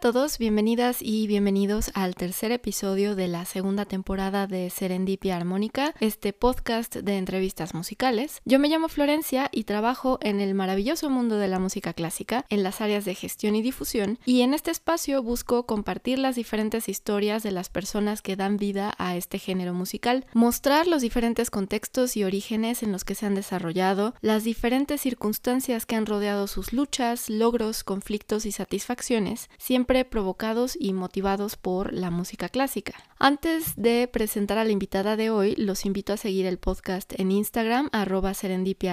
Todos, bienvenidas y bienvenidos al tercer episodio de la segunda temporada de Serendipia Armónica, este podcast de entrevistas musicales. Yo me llamo Florencia y trabajo en el maravilloso mundo de la música clásica, en las áreas de gestión y difusión, y en este espacio busco compartir las diferentes historias de las personas que dan vida a este género musical, mostrar los diferentes contextos y orígenes en los que se han desarrollado, las diferentes circunstancias que han rodeado sus luchas, logros, conflictos y satisfacciones, siempre provocados y motivados por la música clásica. Antes de presentar a la invitada de hoy, los invito a seguir el podcast en Instagram, arroba serendipia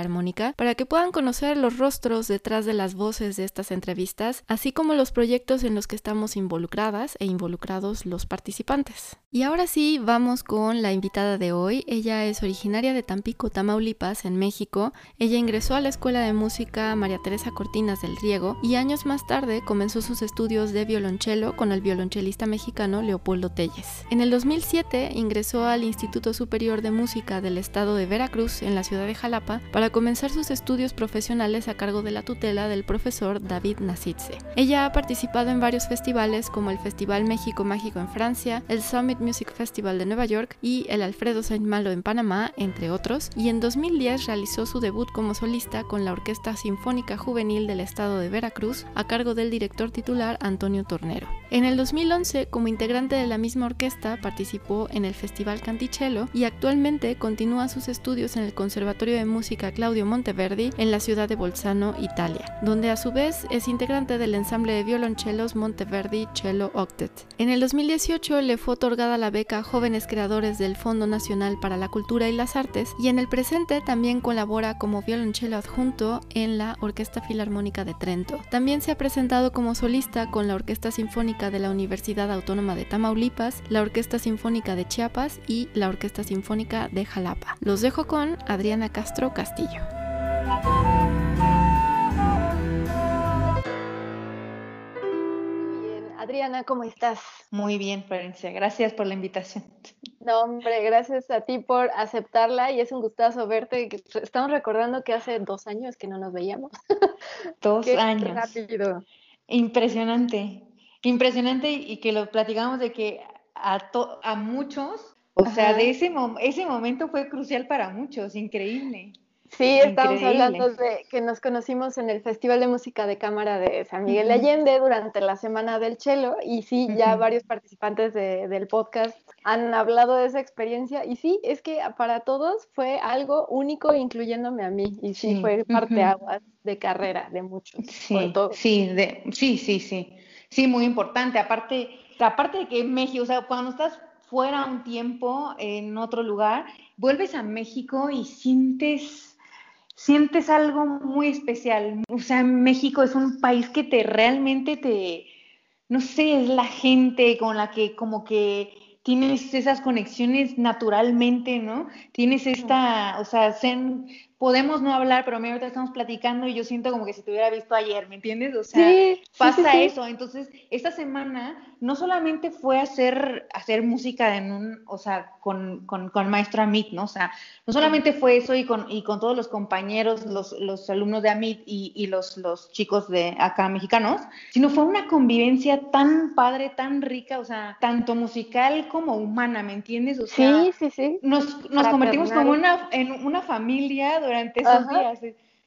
para que puedan conocer los rostros detrás de las voces de estas entrevistas, así como los proyectos en los que estamos involucradas e involucrados los participantes. Y ahora sí, vamos con la invitada de hoy. Ella es originaria de Tampico, Tamaulipas, en México. Ella ingresó a la Escuela de Música María Teresa Cortinas del Riego y años más tarde comenzó sus estudios de violonchelo con el violonchelista mexicano Leopoldo Telles. En el 2007 ingresó al Instituto Superior de Música del Estado de Veracruz en la ciudad de Jalapa para comenzar sus estudios profesionales a cargo de la tutela del profesor David Nasitze. Ella ha participado en varios festivales como el Festival México Mágico en Francia, el Summit Music Festival de Nueva York y el Alfredo Saint Malo en Panamá, entre otros, y en 2010 realizó su debut como solista con la Orquesta Sinfónica Juvenil del Estado de Veracruz a cargo del director titular Antonio Tornero. En el 2011, como integrante de la misma orquesta, participó en el Festival Canticello y actualmente continúa sus estudios en el Conservatorio de Música Claudio Monteverdi en la ciudad de Bolzano, Italia, donde a su vez es integrante del ensamble de violonchelos Monteverdi Cello Octet. En el 2018 le fue otorgada la beca Jóvenes Creadores del Fondo Nacional para la Cultura y las Artes y en el presente también colabora como violonchelo adjunto en la Orquesta Filarmónica de Trento. También se ha presentado como solista con la Orquesta Sinfónica de la Universidad Autónoma de Tamaulipas, la Orquesta Sinfónica de Chiapas y la Orquesta Sinfónica de Jalapa. Los dejo con Adriana Castro Castillo. Bien, Adriana, ¿cómo estás? Muy bien, Florencia. Gracias por la invitación. No, hombre, gracias a ti por aceptarla y es un gustazo verte. Estamos recordando que hace dos años que no nos veíamos. Dos Qué años. Rápido. Impresionante, impresionante y que lo platicamos de que a, to- a muchos, o sea, de ese, ese momento fue crucial para muchos, increíble. Sí, estamos Increíble. hablando de que nos conocimos en el Festival de Música de Cámara de San Miguel de. Allende durante la Semana del Chelo y sí, ya varios participantes de- del podcast han hablado de esa experiencia y sí, es que para todos fue algo único, incluyéndome a mí y sí, Sí, fue ujú. parteaguas de carrera de muchos, Sí, sí, de, sí, sí, sí, sí, muy importante. Aparte, aparte de que México, o sea, cuando estás fuera un tiempo en otro lugar, vuelves a México y sientes, sientes algo muy especial. O sea, México es un país que te realmente te, no sé, es la gente con la que como que tienes esas conexiones naturalmente, ¿no? Tienes esta, o sea, sen- podemos no hablar, pero a mí ahorita estamos platicando y yo siento como que si te hubiera visto ayer, ¿me entiendes? O sea, Sí, pasa sí, sí. eso. Entonces, esta semana no solamente fue hacer, hacer música en un, o sea, con, con, con maestro Amit, ¿no? O sea, no solamente fue eso y con, y con todos los compañeros, los, los alumnos de Amit y, y los, los chicos de acá mexicanos, sino fue una convivencia tan padre, tan rica, o sea, tanto musical como humana, ¿me entiendes? O sea, Sí, sí, sí. nos, nos convertimos como una, en una familia durante esos Ajá. días.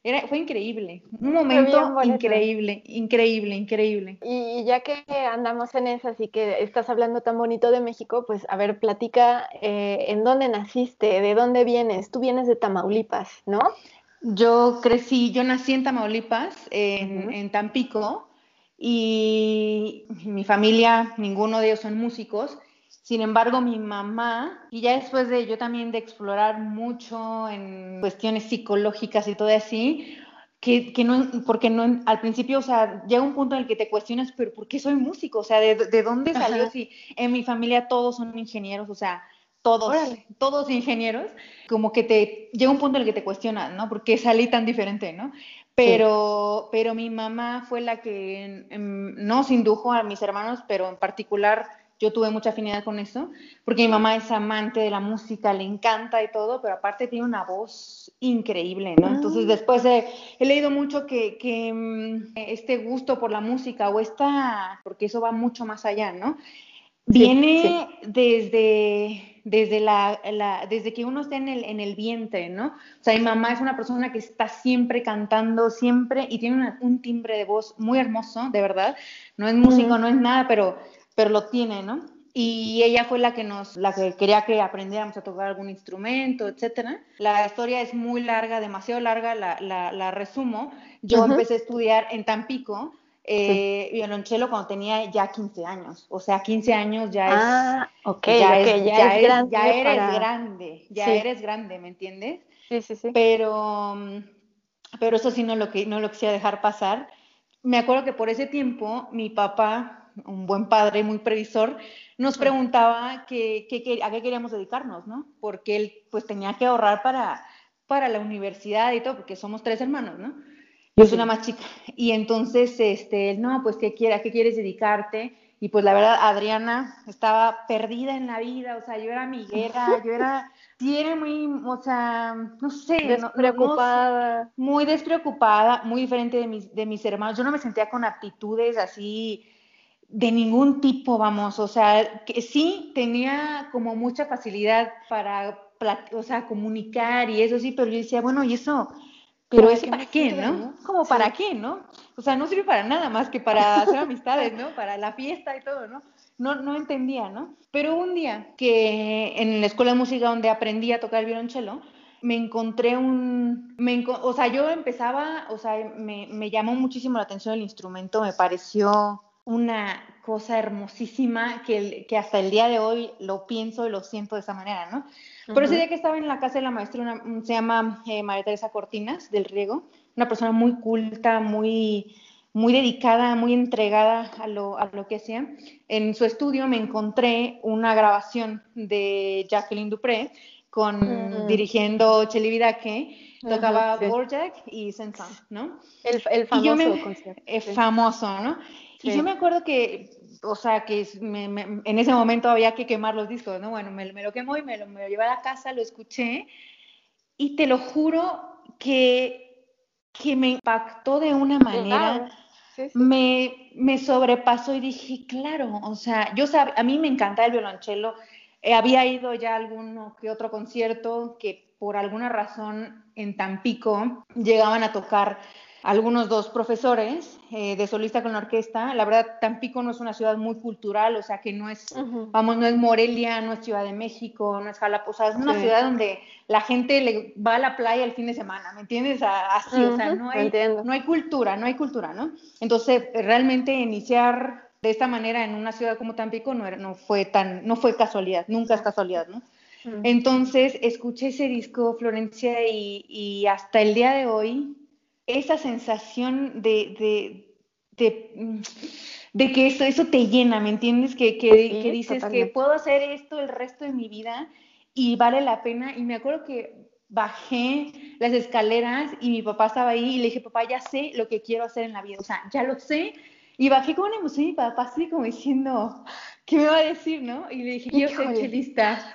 Era, fue increíble, un momento increíble, increíble, increíble. Y ya que andamos en esas y que estás hablando tan bonito de México, pues a ver, platica eh, en dónde naciste, de dónde vienes. Tú vienes de Tamaulipas, ¿no? Yo crecí, yo nací en Tamaulipas, en, en Tampico, y mi familia, ninguno de ellos son músicos. Sin embargo, mi mamá, y ya después de yo también de explorar mucho en cuestiones psicológicas y todo así, que, que, no, porque no, al principio, o sea, llega un punto en el que te cuestionas, pero ¿por qué soy músico? O sea, ¿de, de dónde salió? Si en mi familia todos son ingenieros, o sea, todos, todos ingenieros, como que te llega un punto en el que te cuestionas, ¿no? ¿Por qué salí tan diferente, no? Pero, pero mi mamá fue la que no se indujo a mis hermanos, pero en particular yo tuve mucha afinidad con eso, porque mi mamá es amante de la música, le encanta y todo, pero aparte tiene una voz increíble, ¿no? Entonces ah. después he, leído mucho que, que, mm, este gusto por la música o esta, porque eso va mucho más allá, ¿no? Viene desde, desde, la, desde que uno está en el, en el vientre, ¿no? O sea, mi mamá es una persona que está siempre cantando, siempre, y tiene un timbre de voz muy hermoso, de verdad. No es músico, no es nada, pero pero lo tiene, ¿no? Y ella fue la que nos, la que quería que aprendiéramos a tocar algún instrumento, etcétera. La historia es muy larga, demasiado larga, la, la, resumo. Yo empecé a estudiar en Tampico, eh, violonchelo cuando tenía ya 15 años. O sea, 15 años ya es. Ah, ok, ya, es, ya, grande ya eres grande, ya eres grande, ¿me entiendes? Sí, sí, sí. Pero, pero eso sí no lo, que, no lo quisiera dejar pasar. Me acuerdo que por ese tiempo mi papá un buen padre, muy previsor, nos preguntaba que, a qué queríamos dedicarnos, ¿no? Porque él pues tenía que ahorrar para, para la universidad y todo, porque somos tres hermanos, ¿no? Yo soy la más chica. Y entonces, este, no, pues, ¿qué, quiere, ¿a qué quieres dedicarte? Y pues la verdad, Adriana estaba perdida en la vida, o sea, yo era amiguera, yo era, tiene muy, o sea, no sé, despreocupada. muy despreocupada, muy diferente de mis, de mis hermanos. Yo no me sentía con aptitudes así de ningún tipo, vamos, o sea, que sí tenía como mucha facilidad para, o sea, comunicar y eso sí, pero yo decía, bueno, y eso, pero eso para qué, ¿no? Como para qué, ¿no? O sea, no sirve para nada más que para hacer amistades, ¿no? Para la fiesta y todo, ¿no? No, no entendía, ¿no? Pero un día que en la escuela de música donde aprendí a tocar el violonchelo, me encontré un, me o sea, yo empezaba, o sea, me, me llamó muchísimo la atención el instrumento, me pareció una cosa hermosísima que, que, hasta el día de hoy lo pienso y lo siento de esa manera, ¿no? Pero ese día que estaba en la casa de la maestra, se llama eh, María Teresa Cortinas del Riego, una persona muy culta, muy, muy dedicada, muy entregada a lo, a lo que hacía. En su estudio me encontré una grabación de Jacqueline Dupré con mm. dirigiendo Cheli Vidaque, tocaba Borjak y saint ¿no? El, el famoso concierto. El famoso, ¿no? Y yo me acuerdo que, o sea, que en ese momento había que quemar los discos, ¿no? Bueno, me, lo quemó y me lo, me llevé a la casa, lo escuché y te lo juro que, que me impactó de una manera. Me, me, sobrepasó y dije, claro, o sea, yo sab a mí me encanta el violonchelo, eh, había ido ya a alguno que otro concierto que por alguna razón en Tampico llegaban a tocar algunos dos profesores eh, de solista con la orquesta. La verdad, Tampico no es una ciudad muy cultural, o sea que no es, vamos, no es Morelia, no es Ciudad de México, no es Jalapa, o sea, es una ciudad donde la gente le va a la playa el fin de semana, ¿me entiendes? Así, o sea, no hay, no hay cultura, no hay cultura, ¿no? Entonces, realmente iniciar de esta manera en una ciudad como Tampico no, era, no fue tan, no fue casualidad, nunca es casualidad, ¿no? Entonces, escuché ese disco, Florencia, y, y hasta el día de hoy esa sensación de, de, que eso, eso te llena, ¿me entiendes? Que, que, dices que puedo hacer esto el resto de mi vida y vale la pena. Y me acuerdo que bajé las escaleras y mi papá estaba ahí y le dije, papá, ya sé lo que quiero hacer en la vida, o sea, ya lo sé. Y bajé con una emoción y mi papá así como diciendo, ¿qué me va a decir, no? Y le dije, yo soy chelista.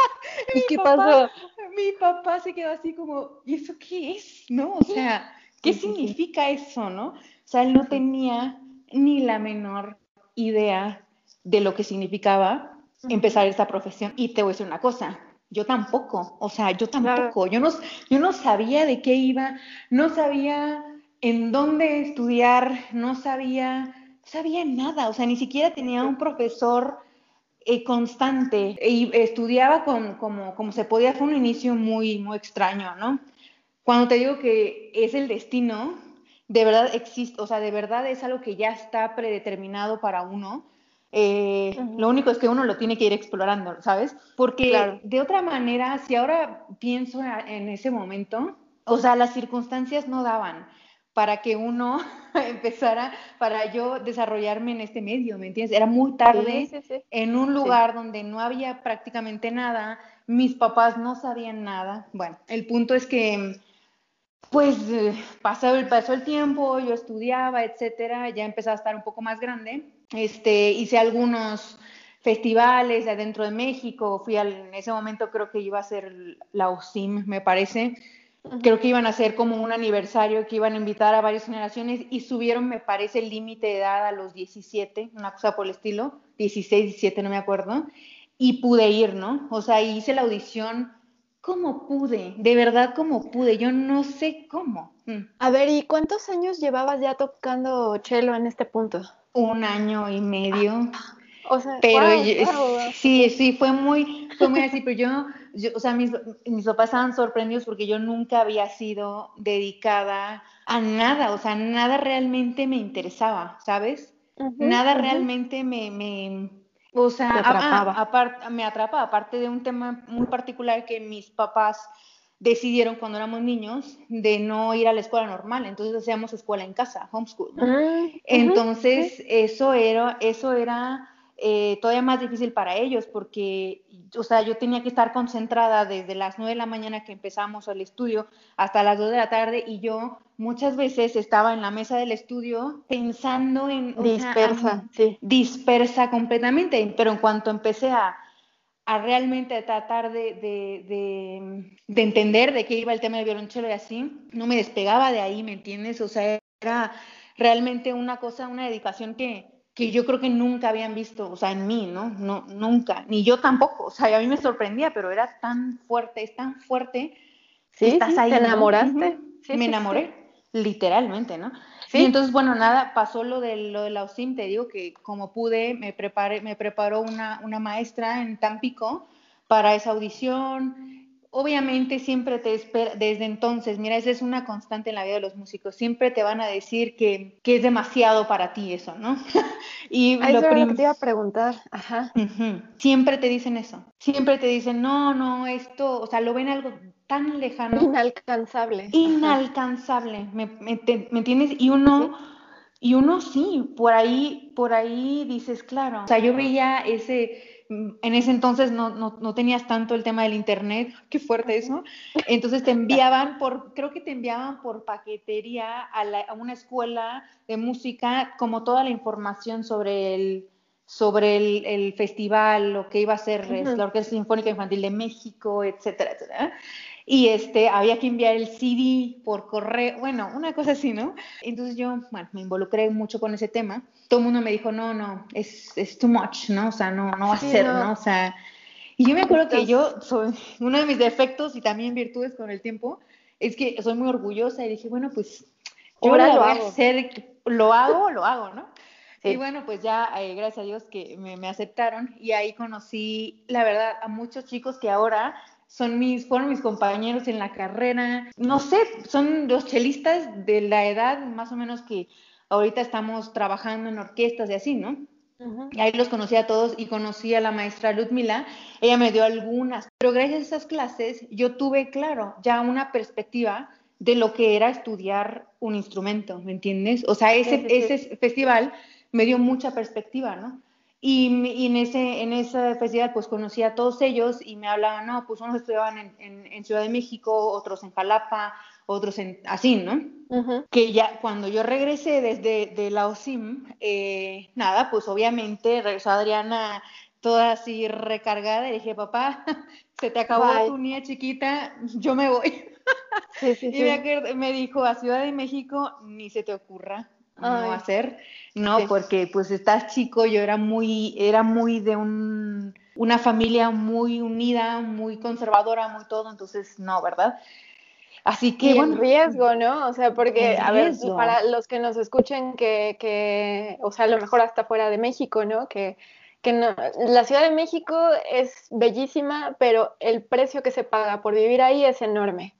¿Y qué pasó? Mi papá se quedó así como, ¿y eso qué es? ¿No? O sea, ¿qué significa eso, no? O sea, él no tenía ni la menor idea de lo que significaba empezar esta profesión. Y te voy a decir una cosa, yo tampoco, o sea, yo tampoco, yo no, yo no sabía de qué iba, no sabía en dónde estudiar, no sabía, no sabía nada, o sea, ni siquiera tenía un profesor eh, constante y estudiaba con, como, como se podía, fue un inicio muy, muy extraño, ¿no? Cuando te digo que es el destino, de verdad existe, o sea, de verdad es algo que ya está predeterminado para uno. Eh, lo único es que uno lo tiene que ir explorando, ¿sabes? Porque de otra manera, si ahora pienso en ese momento, o sea, las circunstancias no daban para que uno empezara, para yo desarrollarme en este medio, ¿me entiendes? Era muy tarde, en un lugar donde no había prácticamente nada, mis papás no sabían nada. Bueno, el punto es que, pues, eh, pasó el, pasó el tiempo, yo estudiaba, etcétera, ya empezaba a estar un poco más grande, este, hice algunos festivales adentro de México, fui al, en ese momento creo que iba a ser la OSIM, me parece, creo que iban a ser como un aniversario que iban a invitar a varias generaciones y subieron, me parece, el límite de edad a los 17, una cosa por el estilo, 16, 17, no me acuerdo, y pude ir, ¿no? O sea, hice la audición como pude, de verdad como pude, yo no sé cómo. Mm. A ver, ¿y cuántos años llevabas ya tocando cello en este punto? Un año y medio. O sea, pero sí, sí, fue muy, fue muy así, pero yo, yo o sea, mis, mis, papás estaban sorprendidos porque yo nunca había sido dedicada a nada, o sea, nada realmente me interesaba, ¿sabes? nada realmente me, me, o sea, atrapaba. me atrapa, aparte de un tema muy particular que mis papás decidieron cuando éramos niños de no ir a la escuela normal, entonces hacíamos escuela en casa, homeschool. Ah, entonces, eso era, eso era eh, todavía más difícil para ellos porque, o sea, yo tenía que estar concentrada desde las 9 de la mañana que empezamos el estudio hasta las 2 de la tarde y yo muchas veces estaba en la mesa del estudio pensando en... Dispersa, sí. Dispersa completamente, pero en cuanto empecé a, a realmente tratar de, de, de, de, entender de qué iba el tema del violonchelo y así, no me despegaba de ahí, ¿me entiendes? O sea, era realmente una cosa, una dedicación que que yo creo que nunca habían visto, o sea, en mí, ¿no? No, nunca, ni yo tampoco, o sea, a mí me sorprendía, pero era tan fuerte, es tan fuerte. Sí, estás ahí. ¿Te enamoraste? sí, me enamoré, literalmente, ¿no? Sí. Y entonces, bueno, nada, pasó lo de, lo de la OSIM, te digo que como pude, me, preparé, me preparó una, una maestra en Tampico para esa audición, obviamente siempre te espera, desde entonces, mira, esa es una constante en la vida de los músicos, siempre te van a decir que, que es demasiado para ti eso, ¿no? y lo que te iba a preguntar, ajá. Siempre te dicen eso, siempre te dicen, no, no, esto, o sea, lo ven algo tan lejano. Inalcanzable. Inalcanzable, ¿me, me, entiendes? Y uno... Y uno sí, por ahí, por ahí dices, claro. O sea, yo veía ese, en ese entonces no, no, no, tenías tanto el tema del internet, qué fuerte eso. Entonces te enviaban por, creo que te enviaban por paquetería a, a una escuela de música como toda la información sobre el, sobre el, el festival, lo que iba a ser la Orquesta Sinfónica Infantil de México, etcétera, etcétera y este, había que enviar el CD por correo, bueno, una cosa así, ¿no? Entonces yo, bueno, me involucré mucho con ese tema. Todo el mundo me dijo, no, no, es, es too much, ¿no? O sea, no, no va a ser, no. O sea, y yo me acuerdo que yo, soy, uno de mis defectos y también virtudes con el tiempo, es que soy muy orgullosa y dije, bueno, pues yo Ahora lo voy a hacer, lo hago, lo hago, ¿no? Y bueno, pues ya, eh, gracias a Dios que me, me, aceptaron y ahí conocí, la verdad, a muchos chicos que ahora son mis, fueron mis compañeros en la carrera, no sé, son los chelistas de la edad más o menos que ahorita estamos trabajando en orquestas y así, ¿no? Y ahí los conocí a todos y conocí a la maestra Ludmila, ella me dio algunas, pero gracias a esas clases yo tuve, claro, ya una perspectiva de lo que era estudiar un instrumento, ¿me entiendes? O sea, ese, ese festival me dio mucha perspectiva, ¿no? Y, en, ese, en ese festival pues conocí a todos ellos y me hablaban, no, pues unos estudiaban en, en, Ciudad de México, otros en Jalapa, otros en, así, ¿no? Que ya cuando yo regresé desde de la OSIM, eh, nada, pues obviamente regresó Adriana toda así recargada y dije, papá, se te acabó tu niña chiquita, yo me voy. Sí, sí, y me, me dijo, a Ciudad de México ni se te ocurra no hacer, ¿no? Porque pues estás chico, yo era muy, era muy de un, una familia muy unida, muy conservadora, muy todo, entonces no, ¿verdad? Así que... bueno, riesgo, ¿no? O sea, porque, a ver, para los que nos escuchen que, que, o sea, a lo mejor hasta fuera de México, ¿no? Que, que no, la Ciudad de México es bellísima, pero el precio que se paga por vivir ahí es enorme.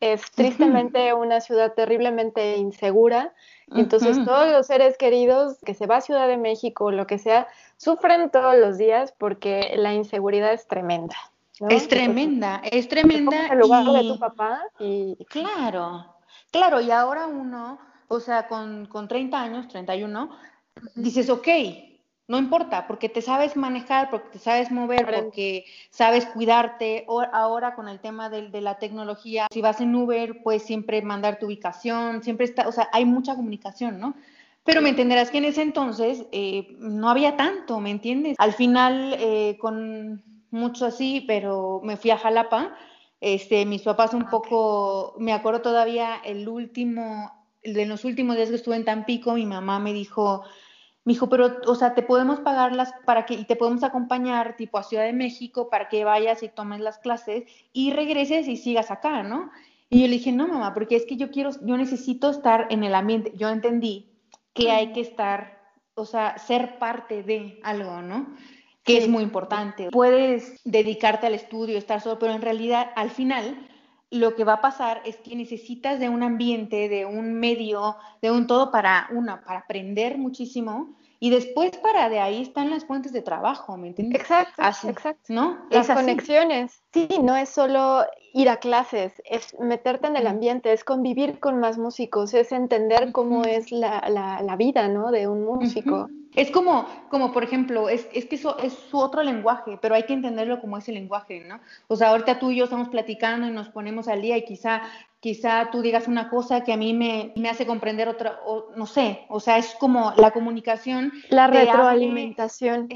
Es tristemente una ciudad terriblemente insegura entonces todos los seres queridos que se va a Ciudad de México o lo que sea, sufren todos los días porque la inseguridad es tremenda. Es tremenda, es tremenda. El lugar de tu papá y... Claro, claro, y ahora uno, o sea, con, con 30 años, 31, dices, ok, no importa, porque te sabes manejar, porque te sabes mover, porque sabes cuidarte. O, ahora con el tema de, de, la tecnología, si vas en Uber, puedes siempre mandar tu ubicación, siempre está, o sea, hay mucha comunicación, ¿no? Pero me entenderás que en ese entonces eh, no había tanto, ¿me entiendes? Al final, eh, con mucho así, pero me fui a Jalapa. Este, mis papás un poco, me acuerdo todavía el último, de los últimos días que estuve en Tampico, mi mamá me dijo, me dijo, pero, o sea, te podemos pagar las, para que, y te podemos acompañar, tipo, a Ciudad de México, para que vayas y tomes las clases y regreses y sigas acá, ¿no? Y yo le dije, no, mamá, porque es que yo quiero, yo necesito estar en el ambiente. Yo entendí que hay que estar, o sea, ser parte de algo, ¿no? Que es muy importante. Puedes dedicarte al estudio, estar solo, pero en realidad, al final, lo que va a pasar es que necesitas de un ambiente, de un medio, de un todo para, una, para aprender muchísimo y después para de ahí están las fuentes de trabajo, ¿me entiendes? Exacto, exacto. ¿No? Las conexiones. Sí, no es solo ir a clases, es meterte en el ambiente, es convivir con más músicos, es entender cómo es la, la, la, vida, ¿no? De un músico. Es como, como por ejemplo, es, es que eso es su otro lenguaje, pero hay que entenderlo como ese lenguaje, ¿no? O sea, ahorita tú y yo estamos platicando y nos ponemos al día y quizá quizá tú digas una cosa que a mí me, me hace comprender otra, o, no sé, o sea, es como la comunicación. La retroalimentación.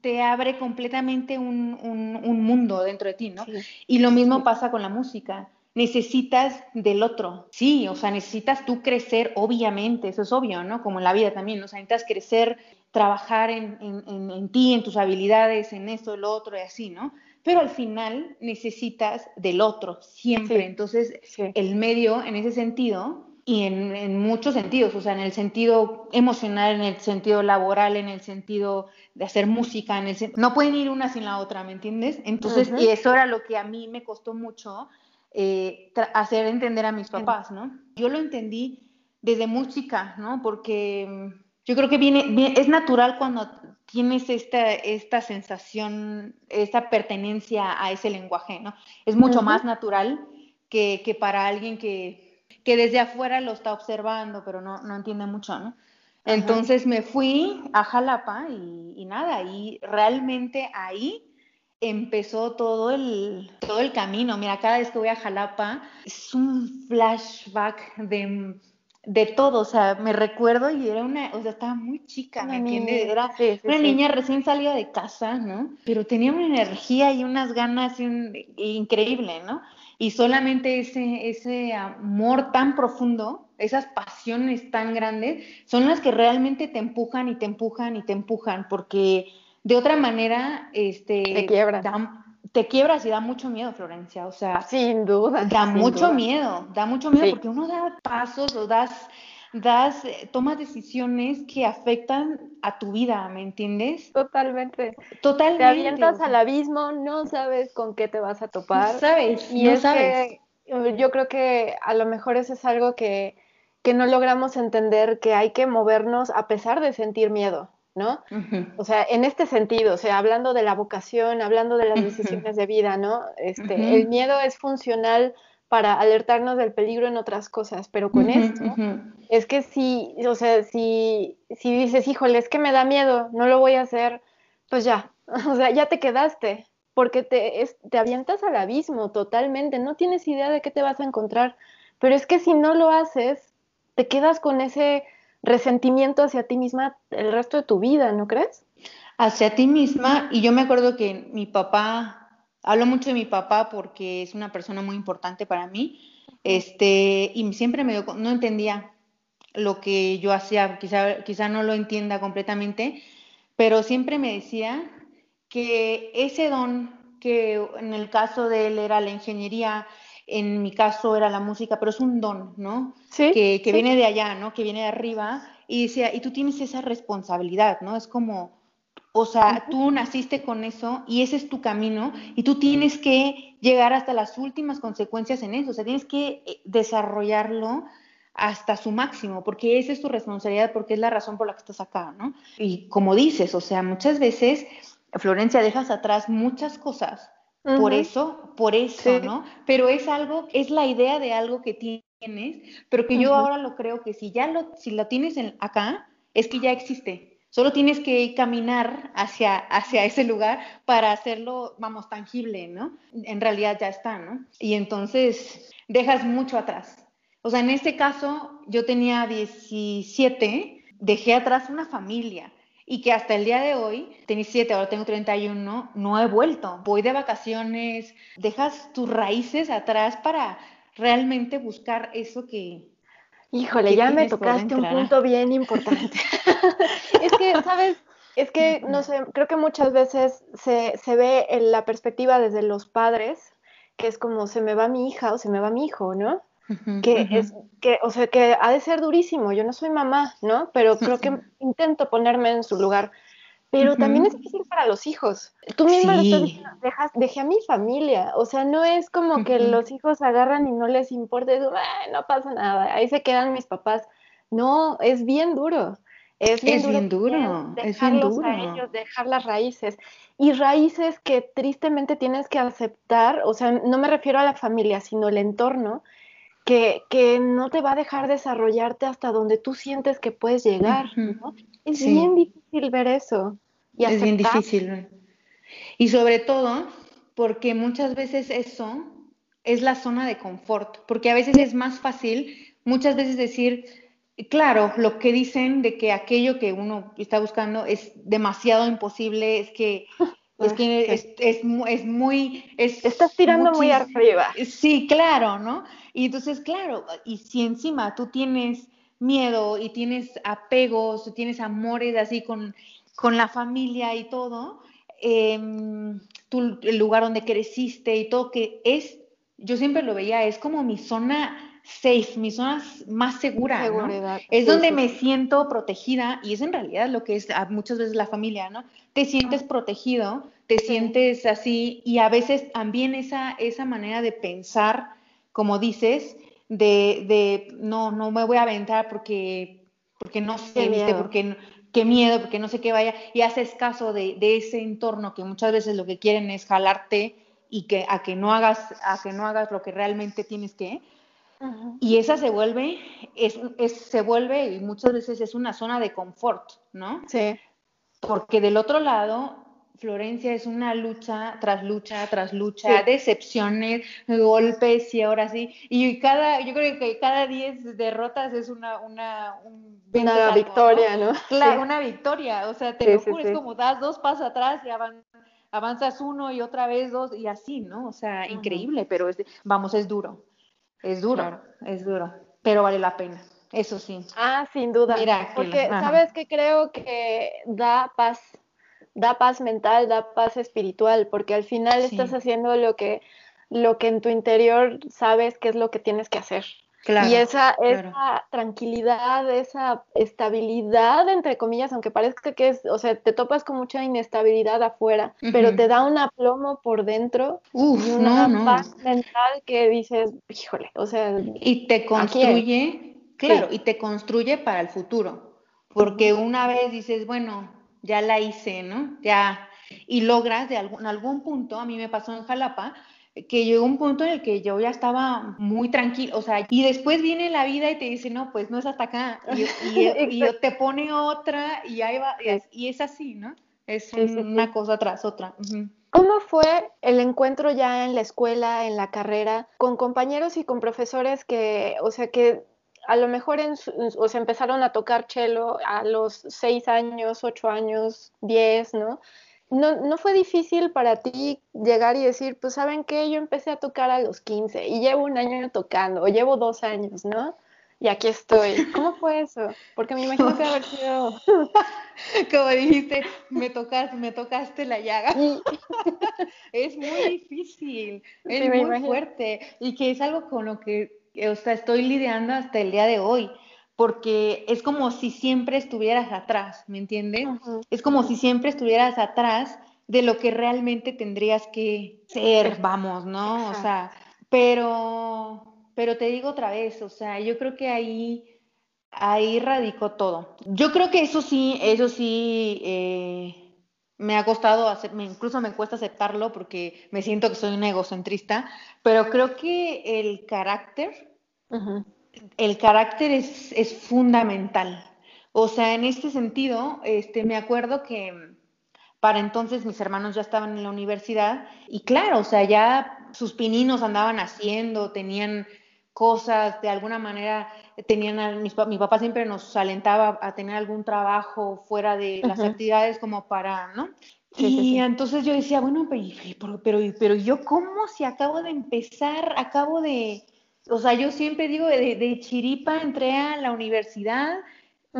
Te abre completamente un, un, mundo dentro de ti, ¿no? Y lo mismo pasa con la música. Necesitas del otro, sí, o sea, necesitas tú crecer, obviamente, eso es obvio, ¿no? Como en la vida también, o sea, necesitas crecer, trabajar en, en, en ti, en tus habilidades, en esto, lo otro y así, ¿no? pero al final necesitas del otro siempre. Entonces, el medio en ese sentido y en, muchos sentidos, o sea, en el sentido emocional, en el sentido laboral, en el sentido de hacer música, en el no pueden ir una sin la otra, ¿me entiendes? Entonces, y eso era lo que a mí me costó mucho eh, hacer entender a mis papás, ¿no? Yo lo entendí desde música, ¿no? Porque mm, yo creo que viene, es natural cuando tienes esta, esta sensación, esta pertenencia a ese lenguaje, ¿no? Es mucho más natural que, que, para alguien que, que desde afuera lo está observando, pero no, no entiende mucho, ¿no? Entonces me fui a Jalapa y, y, nada, y realmente ahí empezó todo el, todo el camino. Mira, cada vez que voy a Jalapa es un flashback de de todo, o sea, me recuerdo y era una, o sea, estaba muy chica, ¿me entiendes? Era una niña recién salida de casa, ¿no? Pero tenía una energía y unas ganas increíble, ¿no? Y solamente ese, ese amor tan profundo, esas pasiones tan grandes, son las que realmente te empujan y te empujan y te empujan, porque de otra manera, este, te quiebran te quiebras y da mucho miedo, Florencia. O sea, sin duda. Da mucho miedo, da mucho miedo porque uno da pasos o das, das, eh, tomas decisiones que afectan a tu vida, ¿me entiendes? Totalmente. Totalmente. Te avientas al abismo, no sabes con qué te vas a topar. No sabes, y no sabes. Eh, yo creo que a lo mejor eso es algo que, que no logramos entender, que hay que movernos a pesar de sentir miedo. ¿No? O sea, en este sentido, o sea, hablando de la vocación, hablando de las decisiones de vida, ¿no? Este, El miedo es funcional para alertarnos del peligro en otras cosas, pero con esto es que si, o sea, si, si dices, híjole, es que me da miedo, no lo voy a hacer, pues ya, o sea, ya te quedaste, porque te, te avientas al abismo totalmente, no tienes idea de qué te vas a encontrar, pero es que si no lo haces, te quedas con ese resentimiento hacia ti misma el resto de tu vida, ¿no crees? Hacia ti misma, y yo me acuerdo que mi papá, hablo mucho de mi papá porque es una persona muy importante para mí, este, y siempre me dio, no entendía lo que yo hacía, quizá, quizá no lo entienda completamente, pero siempre me decía que ese don que en el caso de él era la ingeniería, en mi caso era la música, pero es un don, ¿no? Sí. Que, que viene de allá, ¿no? Que viene de arriba. Y, decía, y tú tienes esa responsabilidad, ¿no? Es como, o sea, tú naciste con eso y ese es tu camino y tú tienes que llegar hasta las últimas consecuencias en eso, o sea, tienes que eh, desarrollarlo hasta su máximo, porque esa es tu responsabilidad, porque es la razón por la que estás acá, ¿no? Y como dices, o sea, muchas veces, Florencia, dejas atrás muchas cosas por eso, por eso, ¿no? Pero es algo, es la idea de algo que tienes, pero que yo ahora lo creo que si ya lo, si lo tienes acá, es que ya existe. Solo tienes que caminar hacia, hacia ese lugar para hacerlo, vamos, tangible, ¿no? En realidad ya está, ¿no? Y entonces dejas mucho atrás. O sea, en este caso, yo tenía 17, dejé atrás una familia, y que hasta el día de hoy, tenía 7, ahora tengo 31, no he vuelto. Voy de vacaciones, dejas tus raíces atrás para realmente buscar eso que... Híjole, ya me tocaste un punto bien importante. es que, ¿sabes? Es que, no sé, creo que muchas veces se, se ve en la perspectiva desde los padres, que es como se me va mi hija o se me va mi hijo, ¿no? Que es que o sea que ha de ser durísimo. Yo no soy mamá no pero creo que intento ponerme en su lugar. Pero también es difícil para los hijos. Tú misma lo estás diciendo dejas, dejé a mi familia o sea no es como que los hijos agarran y no les importa no pasa nada ahí se quedan mis papás no es bien duro es bien duro, es bien duro. a ellos, dejar las raíces. Y raíces que tristemente tienes que aceptar, o sea, no me refiero a la familia, sino el entorno, que, no te va a dejar desarrollarte hasta donde tú sientes que puedes llegar. ¿no? Es bien difícil ver eso. Y es bien difícil. Y sobre todo porque muchas veces eso es la zona de confort, porque a veces es más fácil, muchas veces decir, claro, lo que dicen de que aquello que uno está buscando es demasiado imposible, es que es que es, es, es muy... Es Estás tirando muy arriba. Sí, claro, ¿no? Y entonces, claro, y si encima tú tienes miedo y tienes apegos, tienes amores así con, con la familia y todo, em, el lugar donde creciste y todo, que es, yo siempre lo veía, es como mi zona safe, mi zona más segura, Seguridad. Es donde me siento protegida y es en realidad lo que es muchas veces la familia, ¿no? Te sientes protegido, te sientes así y a veces también esa, esa manera de pensar, como dices, de, de no, no me voy a aventar porque, porque no sé, ¿viste? Porque qué miedo, porque no sé qué vaya, y haces caso de, de, ese entorno que muchas veces lo que quieren es jalarte y que a que no hagas, a que no hagas lo que realmente tienes que, y esa se vuelve, es, se vuelve, y muchas veces es una zona de confort, ¿no? Sí. Porque del otro lado, Florencia es una lucha tras lucha tras lucha, decepciones, golpes y ahora sí. Y cada, yo creo que cada 10 derrotas es una, una, una victoria, ¿no? Claro, una victoria. O sea, te lo juro, es como das dos pasos atrás y avanzas uno y otra vez dos y así, ¿no? O sea, increíble, pero es, vamos, es duro. Es duro, es duro, pero vale la pena, eso sí. Ah, sin duda. Mira, porque sabes que creo que da paz, da paz mental, da paz espiritual, porque al final estás haciendo lo que, lo que en tu interior sabes que es lo que tienes que hacer. Y esa, esa tranquilidad, esa estabilidad, entre comillas, aunque parezca que es, o sea, te topas con mucha inestabilidad afuera, pero te da un aplomo por dentro y una paz mental que dices, híjole, o sea. Y te construye, claro, y te construye para el futuro, porque una vez dices, bueno, ya la hice, ¿no? Ya, y logras de algún, algún punto, a mí me pasó en Jalapa, que llegó un punto en el que yo ya estaba muy tranquilo, o sea, y después viene la vida y te dice, no, pues no es hasta acá, y, te pone otra y ahí va, y es, así, ¿no? Es una cosa tras otra. ¿Cómo fue el encuentro ya en la escuela, en la carrera, con compañeros y con profesores que, o sea, que a lo mejor en, o sea, empezaron a tocar cello a los seis años, ocho años, diez, ¿no? no, no fue difícil para ti llegar y decir, pues saben qué, yo empecé a tocar a los 15 y llevo un año tocando, o llevo dos años, ¿no? Y aquí estoy. ¿Cómo fue eso? Porque me imagino que haber sido... Como dijiste, me tocaste, me tocaste la llaga. es muy difícil, es muy fuerte y que es algo con lo que o sea, estoy lidiando hasta el día de hoy porque es como si siempre estuvieras atrás, ¿me entiendes? Es como si siempre estuvieras atrás de lo que realmente tendrías que ser, vamos, ¿no? O sea, pero, pero te digo otra vez, o sea, yo creo que ahí, ahí radicó todo. Yo creo que eso sí, eso sí, eh, me ha costado, incluso me cuesta aceptarlo porque me siento que soy una egocentrista, pero creo que el carácter, el carácter es, es, fundamental. O sea, en este sentido, este, me acuerdo que para entonces mis hermanos ya estaban en la universidad y claro, o sea, ya sus pininos andaban haciendo, tenían cosas, de alguna manera tenían, mi papá siempre nos alentaba a tener algún trabajo fuera de las actividades como para, ¿no? y entonces yo decía, bueno, pero, pero, pero yo cómo si acabo de empezar, acabo de, o sea, yo siempre digo, de, chiripa entré a la universidad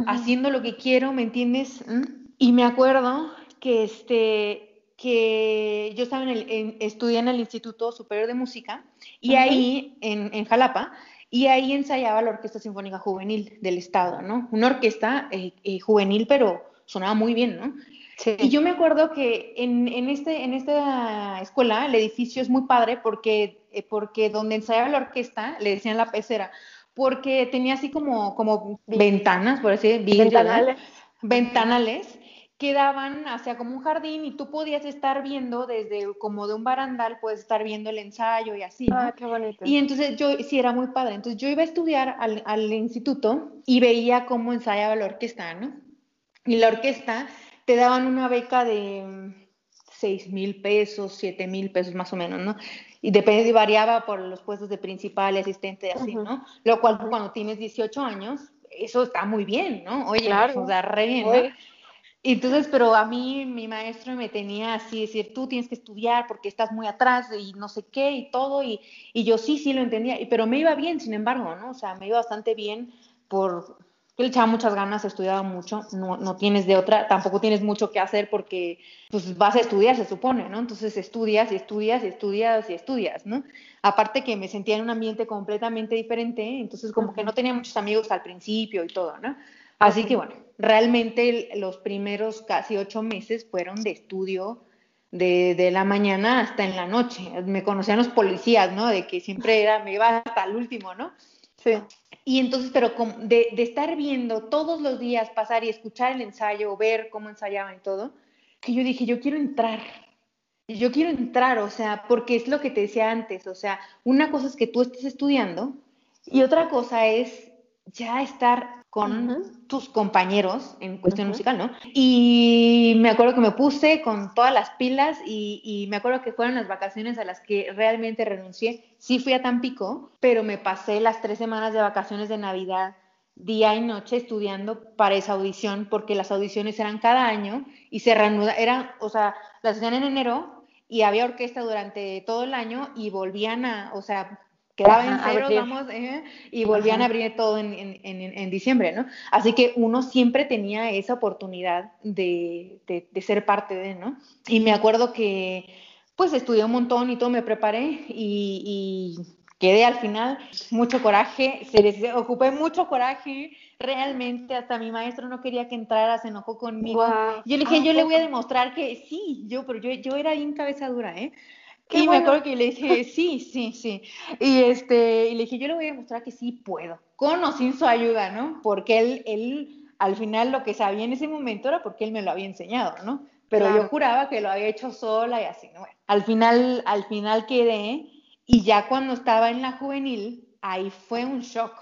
haciendo lo que quiero, ¿me entiendes? ¿Mm? Y me acuerdo que este, que yo estaba en el, estudié en el Instituto Superior de Música y ahí, en, en, Jalapa, y ahí ensayaba la Orquesta Sinfónica Juvenil del Estado, ¿no? Una orquesta eh, eh, juvenil, pero sonaba muy bien, ¿no? Sí. Y yo me acuerdo que en, en, este, en esta escuela el edificio es muy padre porque, eh, porque donde ensayaba la orquesta le decían la pecera, porque tenía así como, como ventanas, por así decirlo, ventanales. ventanales quedaban hacia como un jardín y tú podías estar viendo desde como de un barandal, puedes estar viendo el ensayo y así. Ah, qué bonito. Y entonces yo, sí, era muy padre. Entonces yo iba a estudiar al, al instituto y veía cómo ensayaba la orquesta, ¿no? Y la orquesta te daban una beca de seis mil pesos, siete mil pesos más o menos, ¿no? Y depende, y variaba por los puestos de principal y asistente, así, ¿no? Lo cual cuando tienes 18 años, eso está muy bien, ¿no? Oye, claro. sea, re bien, ¿no? Entonces, pero a mí mi maestro me tenía así, decir, tú tienes que estudiar porque estás muy atrás y no sé qué y todo, y, y yo sí, sí lo entendía, pero me iba bien, sin embargo, ¿no? O sea, me iba bastante bien por, yo le echaba muchas ganas, estudiaba mucho, no, no tienes de otra, tampoco tienes mucho que hacer porque pues vas a estudiar, se supone, ¿no? Entonces estudias y estudias y estudias y estudias, ¿no? Aparte que me sentía en un ambiente completamente diferente, entonces como que no tenía muchos amigos al principio y todo, ¿no? Así que bueno, realmente los primeros casi ocho meses fueron de estudio de, la mañana hasta en la noche. Me conocían los policías, ¿no? De que siempre era, me iba hasta el último, ¿no? Sí. Y entonces, pero de, de, estar viendo todos los días pasar y escuchar el ensayo, ver cómo ensayaban y todo, que yo dije, yo quiero entrar. Yo quiero entrar, o sea, porque es lo que te decía antes, o sea, una cosa es que tú estés estudiando y otra cosa es ya estar con tus compañeros en cuestión musical, ¿no? Y me acuerdo que me puse con todas las pilas y, me acuerdo que fueron las vacaciones a las que realmente renuncié. Sí fui a Tampico, pero me pasé las tres semanas de vacaciones de Navidad día y noche estudiando para esa audición, porque las audiciones eran cada año y se reanudaban, eran, o sea, las hacían en enero y había orquesta durante todo el año y volvían a, o sea, quedaba en cero, vamos, eh, y volvían a abrir todo en, en, en, diciembre, ¿no? Así que uno siempre tenía esa oportunidad de, de, ser parte de, ¿no? Y me acuerdo que, pues, estudié un montón y todo, me preparé y, y quedé al final mucho coraje, se les ocupé mucho coraje, realmente hasta mi maestro no quería que entrara, se enojó conmigo. Yo le dije, yo le voy a demostrar que sí, yo, pero yo, yo era bien cabeza dura, ¿eh? Y me acuerdo que le dije, sí, sí, sí. Y, este, y le dije, yo le voy a demostrar que sí puedo, con o sin su ayuda, ¿no? Porque él, él, al final lo que sabía en ese momento era porque él me lo había enseñado, ¿no? Pero yo juraba que lo había hecho sola y así, ¿no? al final, al final quedé y ya cuando estaba en la juvenil, ahí fue un shock,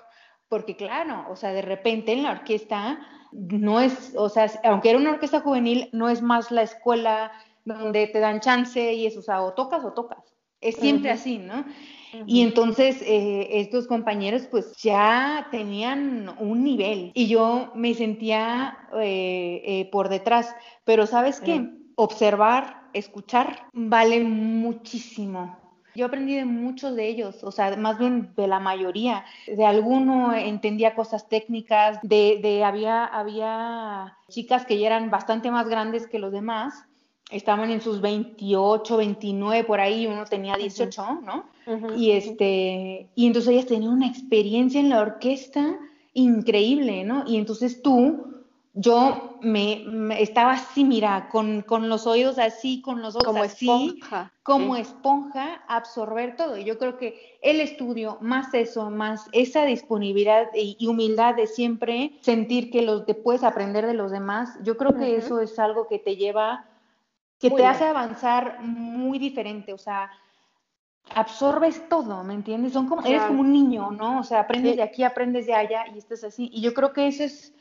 porque claro, o sea, de repente en la orquesta no es, o sea, aunque era una orquesta juvenil, no es más la escuela donde te dan chance y eso, o sea, o tocas o tocas. Es siempre así, ¿no? Y entonces eh, estos compañeros pues ya tenían un nivel y yo me sentía eh, eh, por detrás, pero sabes qué, observar, escuchar vale muchísimo. Yo aprendí de muchos de ellos, o sea, más bien de la mayoría. De alguno entendía cosas técnicas, de, de había, había chicas que ya eran bastante más grandes que los demás estaban en sus 28, 29 por ahí, uno tenía 18, ¿no? Y este y entonces ellas tenían una experiencia en la orquesta increíble, ¿no? Y entonces tú yo me, estaba así, mira, con, con, los oídos así, con los ojos como así, esponja, como esponja, absorber todo. Y yo creo que el estudio, más eso, más esa disponibilidad y, humildad de siempre sentir que los, te puedes aprender de los demás, yo creo que eso es algo que te lleva que te hace avanzar muy diferente, o sea, absorbes todo, ¿me entiendes? Son como, eres como un niño, ¿no? O sea, aprendes de aquí, aprendes de allá y estás así. Y yo creo que eso es,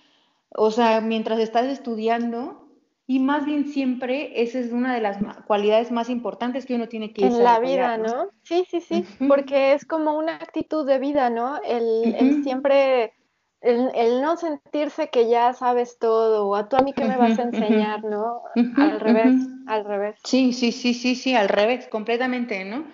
o sea, mientras estás estudiando, y más bien siempre esa es una de las cualidades más importantes que uno tiene que En la vida, ¿no? Sí, sí, sí, porque es como una actitud de vida, ¿no? El, siempre, el, no sentirse que ya sabes todo, o a tú a mí que me vas a enseñar, ¿no? Al revés, al revés. Sí, sí, sí, sí, sí, al revés, completamente, ¿no?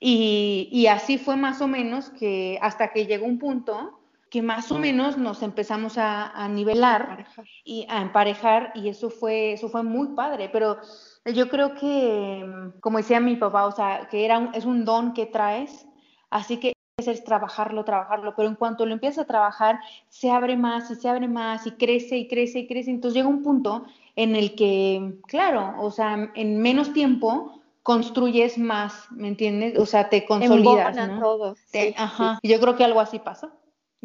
Y, y así fue más o menos que hasta que llegó un punto que más o menos nos empezamos a, nivelar y a emparejar y eso fue, eso fue muy padre, pero yo creo que, como decía mi papá, o sea, que era es un don que traes, así que es trabajarlo, trabajarlo, pero en cuanto lo empiezas a trabajar, se abre más y se abre más y crece y crece y crece, entonces llega un punto en el que, claro, o sea, en menos tiempo construyes más, ¿me entiendes? O sea, te consolidas, ¿no? Todo. ajá. Yo creo que algo así pasó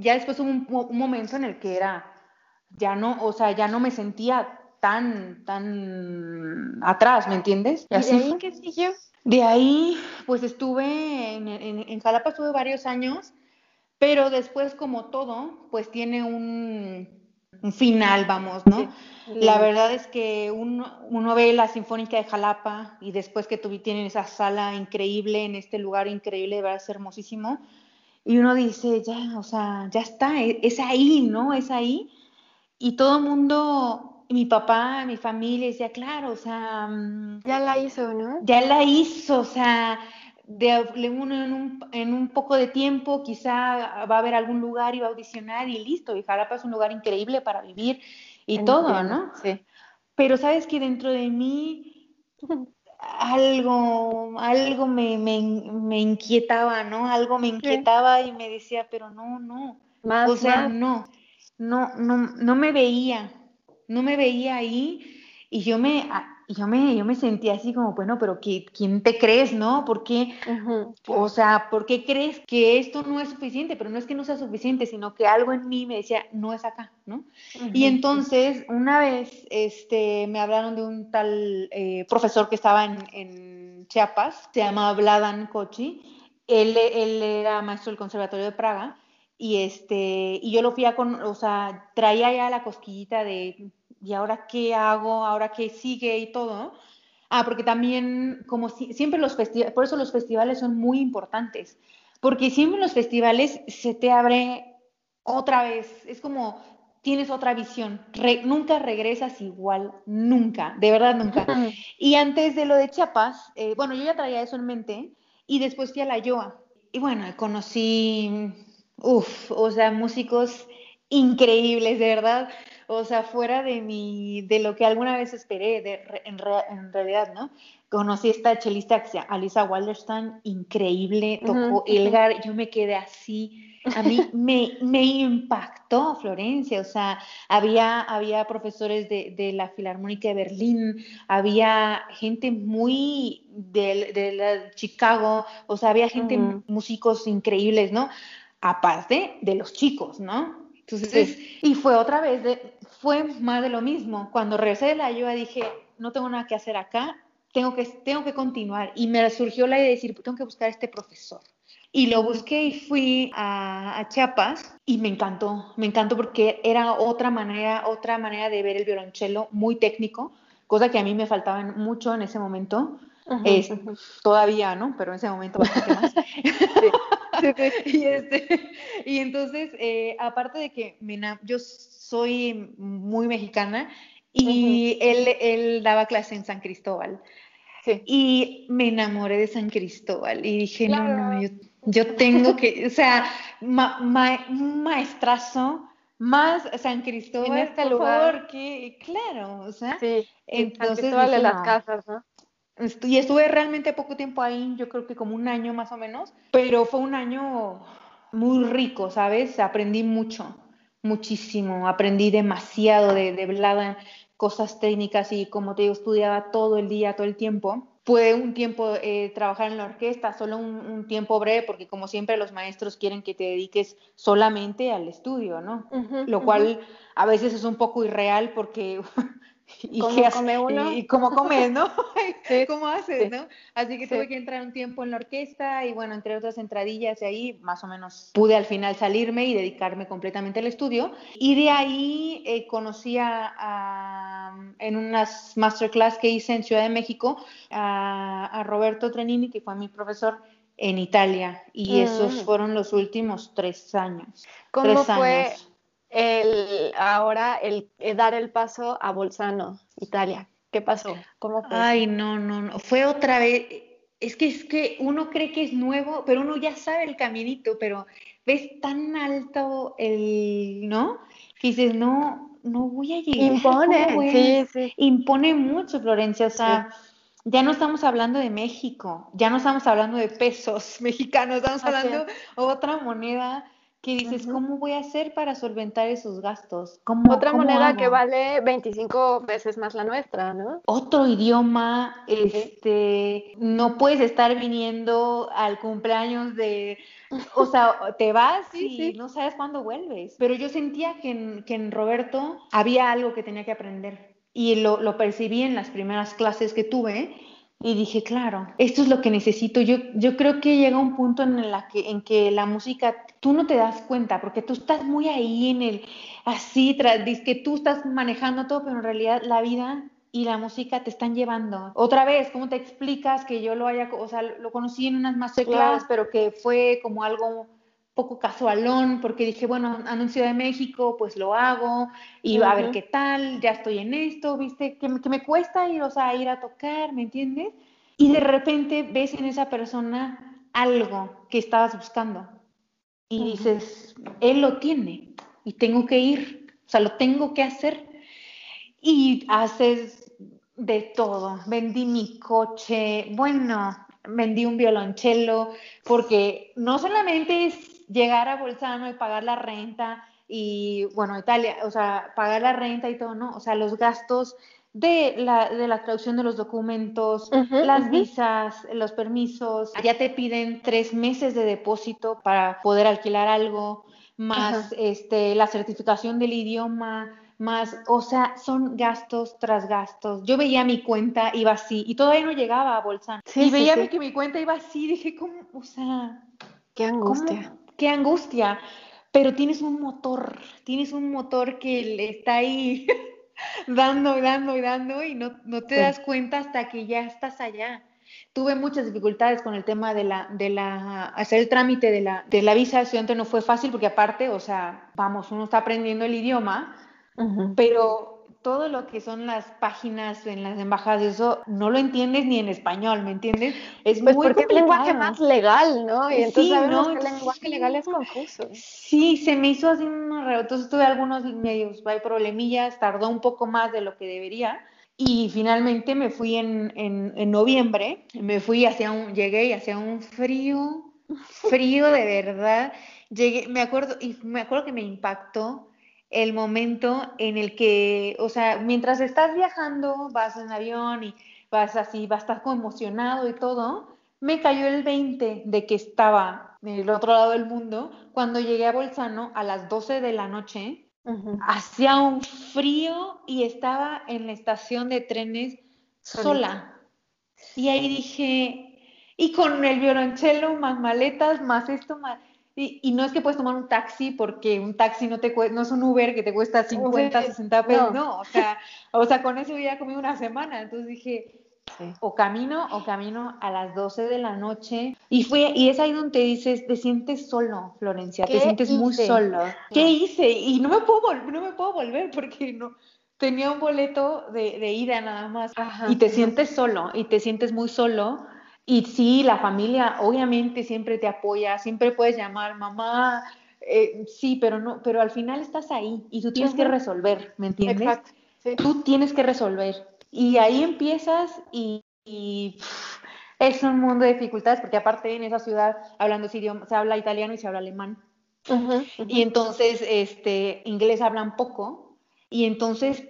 ya después hubo un, momento en el que era, ya no, o sea, ya no me sentía tan, tan atrás, ¿me entiendes? ¿Y, así de ahí qué siguió? De ahí, pues estuve en, en, Jalapa, estuve varios años, pero después, como todo, pues tiene un, final, vamos, ¿no? La verdad es que uno, uno, ve la Sinfónica de Jalapa y después que tienen esa sala increíble en este lugar increíble, de verdad es hermosísimo y uno dice, ya, o sea, ya está, e, es ahí, ¿no? Es ahí. Y todo el mundo, mi papá, mi familia decía, claro, o sea... Mm, ya la hizo, ¿no? Ya la hizo, o sea, de uno en un, en un poco de tiempo quizá va a haber algún lugar y va a audicionar y listo. Y Jalapa es un lugar increíble para vivir y todo, ¿no? Sí. Pero sabes que dentro de mí algo, algo me, me, inquietaba, ¿no? Algo me inquietaba y me decía, pero no, no. Más, o sea, no, no, no, no me veía, no me veía ahí y yo me, yo me, yo me sentía así como, bueno, pero ¿quién te crees, no? ¿Por qué? O sea, ¿por qué crees que esto no es suficiente? Pero no es que no sea suficiente, sino que algo en mí me decía, no es acá, ¿no? Y entonces, una vez, este, me hablaron de un tal eh, profesor que estaba en, Chiapas, se llamaba Vladan Kochi, él, él era maestro del Conservatorio de Praga, y este, y yo lo fui a con, o sea, traía ya la cosquillita de ¿y ahora qué hago? ¿Ahora qué sigue? Y todo. Ah, porque también, como siempre los festivales, por eso los festivales son muy importantes, porque siempre en los festivales se te abre otra vez, es como tienes otra visión, nunca regresas igual, nunca, de verdad nunca. Y antes de lo de Chiapas, eh, bueno, yo ya traía eso en mente y después fui a la Yoa. Y bueno, conocí, uff, o sea, músicos increíbles, de verdad o sea, fuera de mi, de lo que alguna vez esperé, de, en, realidad, ¿no? Conocí a esta chelista que se llama Alisa Wallerstein, increíble, tocó Elgar, yo me quedé así, a mí me, me, impactó Florencia, o sea, había, había profesores de, de, la Filarmónica de Berlín, había gente muy de, de Chicago, o sea, había gente, músicos increíbles, ¿no? Aparte de los chicos, ¿no? Entonces, y fue otra vez, de, fue más de lo mismo. Cuando regresé de la ayuda dije, no tengo nada que hacer acá, tengo que, tengo que continuar. Y me surgió la idea de decir, tengo que buscar a este profesor. Y lo busqué y fui a, a, Chiapas y me encantó, me encantó porque era otra manera, otra manera de ver el violonchelo muy técnico, cosa que a mí me faltaba mucho en ese momento. Todavía, ¿no? Pero en ese momento bastante más. y, este, y entonces, eh, aparte de que yo soy muy mexicana y él, él daba clase en San Cristóbal. Y me enamoré de San Cristóbal y dije, no, no, yo, tengo que, o sea, un maestrazo más San Cristóbal, en este lugar. que, claro, o sea, sí, entonces San Cristóbal de las casas, ¿no? Y estuve realmente poco tiempo ahí, yo creo que como un año más o menos, pero fue un año muy rico, ¿sabes? Aprendí mucho, muchísimo, aprendí demasiado de, de cosas técnicas y como te digo, estudiaba todo el día, todo el tiempo. Fue un tiempo eh, trabajar en la orquesta, solo un, tiempo breve, porque como siempre los maestros quieren que te dediques solamente al estudio, ¿no? Lo cual a veces es un poco irreal porque ¿Y ¿Cómo qué come uno? ¿Y cómo comes, no? Sí, ¿Cómo haces, sí. no? Así que Sí. tuve que entrar un tiempo en la orquesta y bueno, entre otras entradillas y ahí más o menos pude al final salirme y dedicarme completamente al estudio. Y de ahí eh, conocí a, a- en unas masterclass que hice en Ciudad de México a, a Roberto Trenini, que fue mi profesor en Italia. Y esos Mm. fueron los últimos tres años. ¿Cómo tres fue años. El ahora el, eh, dar el paso a Bolzano, Italia? ¿Qué pasó? ¿Cómo fue? Ay, no, no, no. Fue otra vez. Es que es que uno cree que es nuevo, pero uno ya sabe el caminito, pero ves tan alto el, ¿no? Que dices, no, no voy a llegar. Impone, ¿cómo voy a-?" sí, sí. Impone mucho, Florencia. O sea, ya no estamos hablando de México, ya no estamos hablando de pesos mexicanos, estamos Así hablando de otra moneda que dices. ¿cómo voy a hacer para solventar esos gastos? ¿Cómo, Otra cómo moneda que hago? vale 25 veces más la nuestra, ¿no? otro idioma, este, no puedes estar viniendo al cumpleaños de, o sea, te vas Sí, y sí. no sabes cuándo vuelves. Pero yo sentía que en, que en Roberto había algo que tenía que aprender y lo, lo percibí en las primeras clases que tuve y dije, claro, esto es lo que necesito. Yo, yo creo que llega un punto en, la que, en que la música, tú no te das cuenta porque tú estás muy ahí en el, así, tras, que tú estás manejando todo, pero en realidad la vida y la música te están llevando. Otra vez, ¿cómo te explicas que yo lo haya, o sea, lo conocí en unas masterclass, Claro. pero que fue como algo poco casualón, porque dije, bueno, Ciudad de México, pues lo hago, y a ver qué tal, ya estoy en esto, viste, que, me- que me cuesta ir, o sea, ir a tocar, ¿me entiendes? Y de repente ves en esa persona algo que estabas buscando y dices, él lo tiene y tengo que ir, o sea, lo tengo que hacer y haces de todo. Vendí mi coche, bueno, vendí un violonchelo, porque no solamente es llegar a Bolzano y pagar la renta y, bueno, Italia, o sea, pagar la renta y todo, ¿no? O sea, los gastos de la, de la traducción de los documentos, las visas, los permisos, ya te piden tres meses de depósito para poder alquilar algo, más este, la certificación del idioma, más, o sea, son gastos tras gastos. Yo veía mi cuenta, iba así, y todavía no llegaba a Bolsán. Sí, y sí, veía sí. que mi cuenta iba así, dije, ¿cómo? O sea, Qué ¿cómo? Qué angustia. Pero tienes un motor, tienes un motor que le está ahí dando y dando y dando y no, no te Sí. das cuenta hasta que ya estás allá. Tuve muchas dificultades con el tema de la, de la, hacer el trámite de la, de la visa de estudiante no fue fácil porque aparte, o sea, vamos, uno está aprendiendo el idioma, Ujú. pero todo lo que son las páginas en las embajadas, eso no lo entiendes ni en español, ¿me entiendes? Es Pues muy porque es lenguaje complicado. más legal, ¿no? Y Sí, entonces sabemos ¿no? que el lenguaje legal es confuso. Sí, se me hizo así un enredo. Entonces tuve algunos medios, hay problemillas, tardó un poco más de lo que debería. Y finalmente me fui en, en, en noviembre, me fui hacia un, llegué y hacía un frío, frío de verdad. Llegué, me acuerdo, y me acuerdo que me impactó el momento en el que, o sea, mientras estás viajando, vas en avión y vas así, vas a estar como emocionado y todo, me cayó el 20 de que estaba en el otro lado del mundo cuando llegué a Bolzano a las 12 de la noche hacía un frío y estaba en la estación de trenes sola. Y ahí dije, y con el violonchelo, más maletas, más esto, más... Y, y no es que puedes tomar un taxi porque un taxi no te cuesta, no es un Uber que te cuesta 50, Sí, 60 pesos, no. no, o sea, o sea, con eso ya comí una semana, entonces dije, Sí. o camino o camino a las 12 de la noche. Y fue y es ahí donde te dices te sientes solo Florencia te ¿Qué sientes muy hice? solo. Qué hice y no me puedo no me puedo volver porque no tenía un boleto de, de ida nada más. Ajá, y te sientes solo y te sientes muy solo y sí la familia obviamente siempre te apoya siempre puedes llamar mamá eh, sí pero no pero al final estás ahí y tú tienes que resolver ¿me entiendes? Exacto. Sí. tú tienes que resolver. Y ahí empiezas y, y, pff, es un mundo de dificultades porque aparte en esa ciudad hablando ese idioma, se habla italiano y se habla alemán. Ujú, ujú. Y entonces este, inglés hablan poco y entonces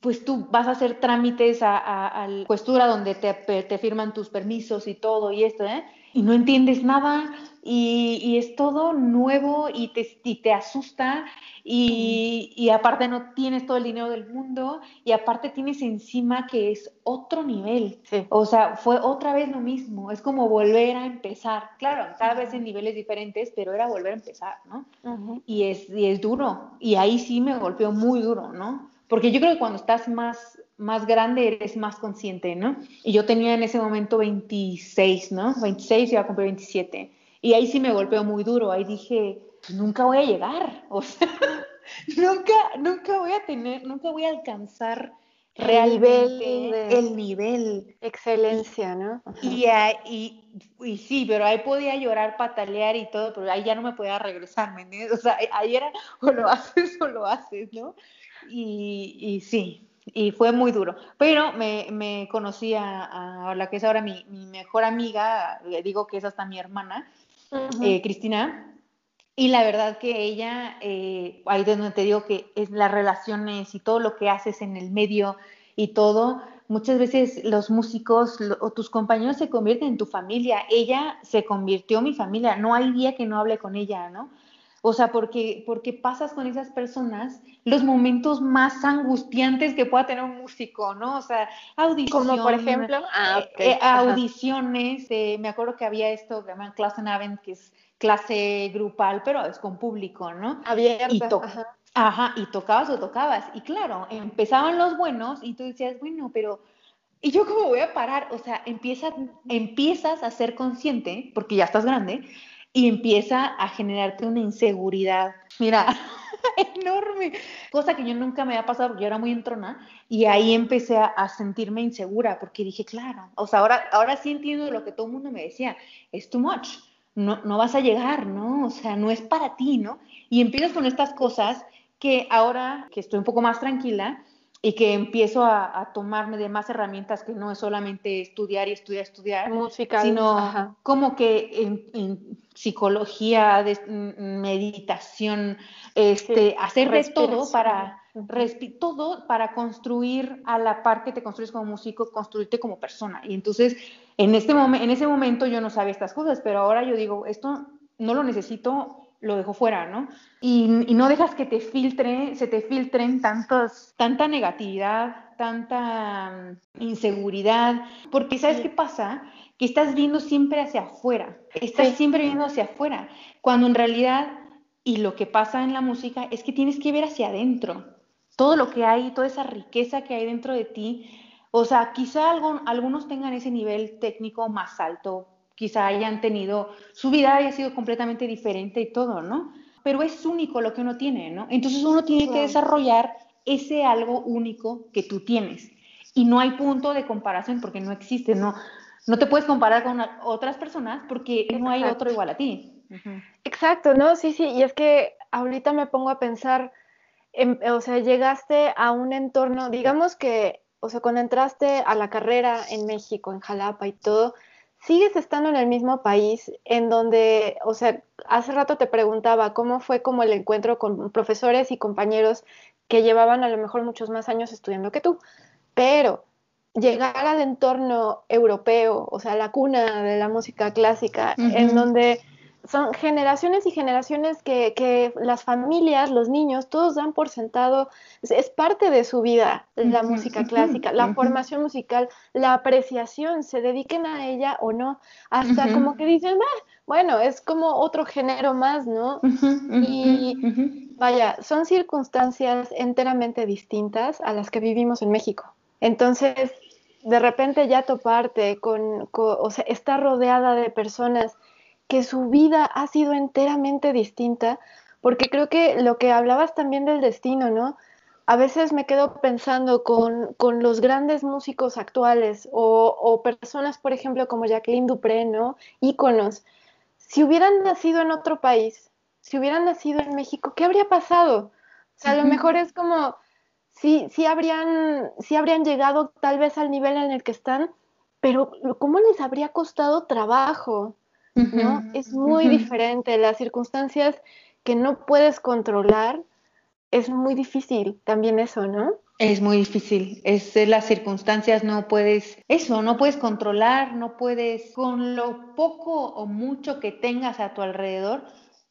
pues tú vas a hacer trámites a, a, a la cuestura donde te, te, firman tus permisos y todo y esto, ¿eh? y no entiendes nada y, es todo nuevo y te, y te asusta y, y, aparte no tienes todo el dinero del mundo y aparte tienes encima que es otro nivel. O sea, fue otra vez lo mismo, es como volver a empezar. Claro, cada vez en niveles diferentes, pero era volver a empezar, ¿no? y, es, y es duro. Y ahí sí me golpeó muy duro, ¿no? Porque yo creo que cuando estás más, más grande eres más consciente, ¿no? Y yo tenía en ese momento 26, ¿no? 26 y iba a cumplir 27. Y ahí sí me golpeó muy duro. Ahí dije, nunca voy a llegar, o sea, nunca, nunca voy a tener, nunca voy a alcanzar realmente el nivel. Excelencia, ¿no? Y, y, sí, pero ahí podía llorar, patalear y todo, pero ahí ya no me podía regresar, ¿me entiendes? O sea, ahí era o lo haces o lo haces, ¿no? Y, y sí, y fue muy duro. Pero me, me conocí a, la que es ahora mi, mi, mejor amiga, le digo que es hasta mi hermana, eh, Cristina, y la verdad que ella, eh, ahí es donde te digo que es las relaciones y todo lo que haces en el medio y todo, muchas veces los músicos o tus compañeros se convierten en tu familia. Ella se convirtió en mi familia. No hay día que no hable con ella, ¿no? O sea, porque, porque pasas con esas personas los momentos más angustiantes que pueda tener un músico, ¿no? O sea, audiciones. Como por ejemplo, ah, eh, audiciones. me acuerdo que había esto que llaman Klassenabend, que es clase grupal, pero es con público, ¿no? Abierta. Y ajá. y tocabas o tocabas. Y claro, empezaban los buenos y tú decías, bueno, pero ¿y yo cómo voy a parar? O sea, empieza, empiezas a ser consciente, porque ya estás grande, y empieza a generarte una inseguridad. Mira, enorme, cosa que yo nunca me había pasado porque yo era muy entrona y ahí empecé a, sentirme insegura porque dije, claro, o sea, ahora, ahora sí entiendo lo que todo el mundo me decía, es too much no, no vas a llegar, ¿no? O sea, no es para ti, ¿no? Y empiezas con estas cosas que ahora que estoy un poco más tranquila y que empiezo a, tomarme de más herramientas que no es solamente estudiar y estudiar, estudiar, Musical, sino como que en, psicología, de, meditación, este, hacer de todo para todo para construir a la par que te construyes como músico, construirte como persona. Y entonces en, este en ese momento yo no sabía estas cosas, pero ahora yo digo, esto no lo necesito, lo dejo fuera, ¿no? Y, no dejas que te filtre, se te filtren tantos, tanta negatividad, tanta mm, inseguridad, porque ¿sabes qué pasa? Que estás viendo siempre hacia afuera, estás siempre viendo hacia afuera, cuando en realidad, y lo que pasa en la música es que tienes que ver hacia adentro, todo lo que hay, toda esa riqueza que hay dentro de ti, o sea, quizá algunos tengan ese nivel técnico más alto, quizá hayan tenido, su vida haya sido completamente diferente y todo, ¿no? Pero es único lo que uno tiene, ¿no? Entonces uno tiene que desarrollar ese algo único que tú tienes. Y no hay punto de comparación porque no existe, no, no te puedes comparar con otras personas porque no hay otro igual a ti. Exacto, ¿no? Sí, sí, y es que ahorita me pongo a pensar, o sea, llegaste a un entorno, digamos que o sea, cuando entraste a la carrera en México, en Jalapa y todo, sigues estando en el mismo país en donde, o sea, hace rato te preguntaba cómo fue como el encuentro con profesores y compañeros que llevaban a lo mejor muchos más años estudiando que tú, pero llegar al entorno europeo, o sea, la cuna de la música clásica, en donde son generaciones y generaciones que, las familias, los niños, todos dan por sentado, es, parte de su vida la música clásica, la formación musical, la apreciación, se dediquen a ella o no, hasta como que dicen, bueno, es como otro género más, ¿no? y vaya, son circunstancias enteramente distintas a las que vivimos en México. Entonces, de repente ya toparte con, con o sea, estar rodeada de personas que su vida ha sido enteramente distinta, porque creo que lo que hablabas también del destino, ¿no? A veces me quedo pensando con, los grandes músicos actuales o, personas, por ejemplo, como Jacqueline Dupré, ¿no? Íconos. Si hubieran nacido en otro país, si hubieran nacido en México, ¿qué habría pasado? O sea, a lo mejor es como, sí, sí, habrían, sí habrían llegado tal vez al nivel en el que están, pero ¿cómo les habría costado trabajo? ¿No? Es muy diferente. Las circunstancias que no puedes controlar, es muy difícil también eso, ¿no? Es muy difícil, es las circunstancias, no puedes, eso, no puedes controlar, no puedes, con lo poco o mucho que tengas a tu alrededor,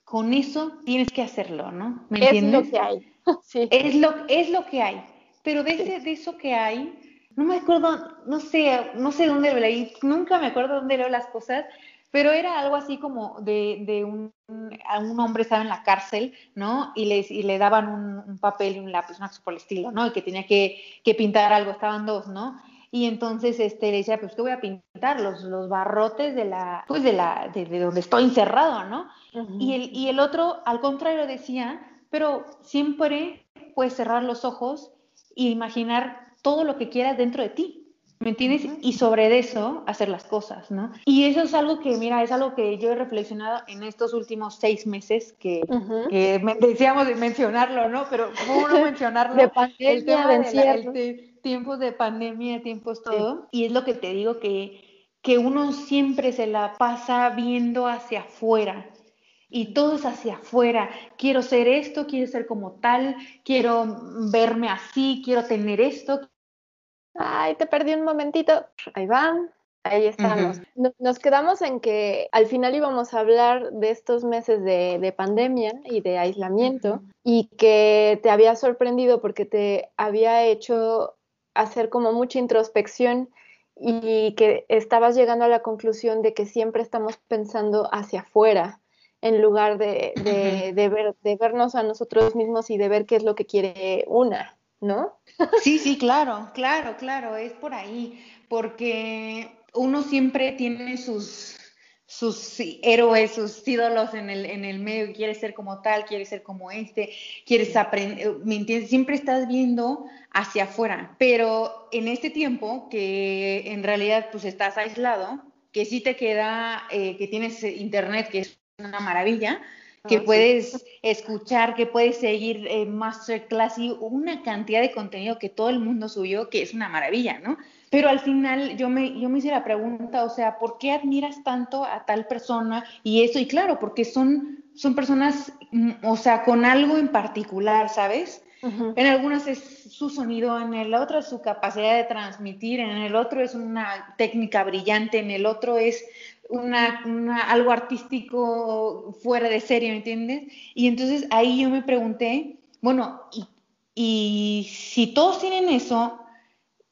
con eso tienes que hacerlo, ¿no? ¿Me entiendes? Es lo que hay. Sí. Es lo, es lo que hay. Pero de, ese, de eso que hay, no me acuerdo, no sé, no sé dónde lo leí, nunca me acuerdo dónde leo las cosas, pero era algo así como de, de un, un, hombre estaba en la cárcel, ¿no? Y, les, y le daban un, papel y un lápiz, una cosa por el estilo, ¿no? Y que tenía que, que, pintar algo, estaban dos, ¿no? Y entonces este, le decía, pues, ¿qué voy a pintar? Los, los barrotes de la, pues, de la, de, donde estoy encerrado, ¿no? y, el, y el otro, al contrario, decía, pero siempre puedes cerrar los ojos e imaginar todo lo que quieras dentro de ti, ¿me entiendes? Y sobre eso hacer las cosas, ¿no? Y eso es algo que, mira, es algo que yo he reflexionado en estos últimos seis meses, que, decíamos de mencionarlo, ¿no? Pero ¿cómo no mencionarlo? de pandemia, de, tiempos de pandemia, tiempos todo. Y es lo que te digo, que, que uno siempre se la pasa viendo hacia afuera, y todo es hacia afuera. Quiero ser esto, quiero ser como tal, quiero verme así, quiero tener esto, Ay, te perdí un momentito. Ahí van. Ahí estamos. Nos quedamos en que al final íbamos a hablar de estos meses de, pandemia y de aislamiento y que te había sorprendido porque te había hecho hacer como mucha introspección y que estabas llegando a la conclusión de que siempre estamos pensando hacia afuera en lugar de, de, ver, de vernos a nosotros mismos y de ver qué es lo que quiere una. ¿No? Sí, sí, claro, claro, claro, es por ahí, porque uno siempre tiene sus, sus héroes, sus ídolos en el, en el medio, quiere ser como tal, quiere ser como este, quieres aprender, ¿me entiendes? Siempre estás viendo hacia afuera, pero en este tiempo que en realidad pues estás aislado, que sí te queda, eh, que tienes internet, que es una maravilla, que puedes escuchar, que puedes seguir eh, Masterclass y una cantidad de contenido que todo el mundo subió, que es una maravilla, ¿no? Pero al final yo me, yo me hice la pregunta, o sea, ¿por qué admiras tanto a tal persona y eso? Y claro, porque son, son personas, mm, o sea, con algo en particular, ¿sabes? En algunas es su sonido, en el otro es su capacidad de transmitir, en el otro es una técnica brillante, en el otro es una, algo artístico fuera de serie, ¿me entiendes? Y entonces ahí yo me pregunté, bueno, y, y si todos tienen eso,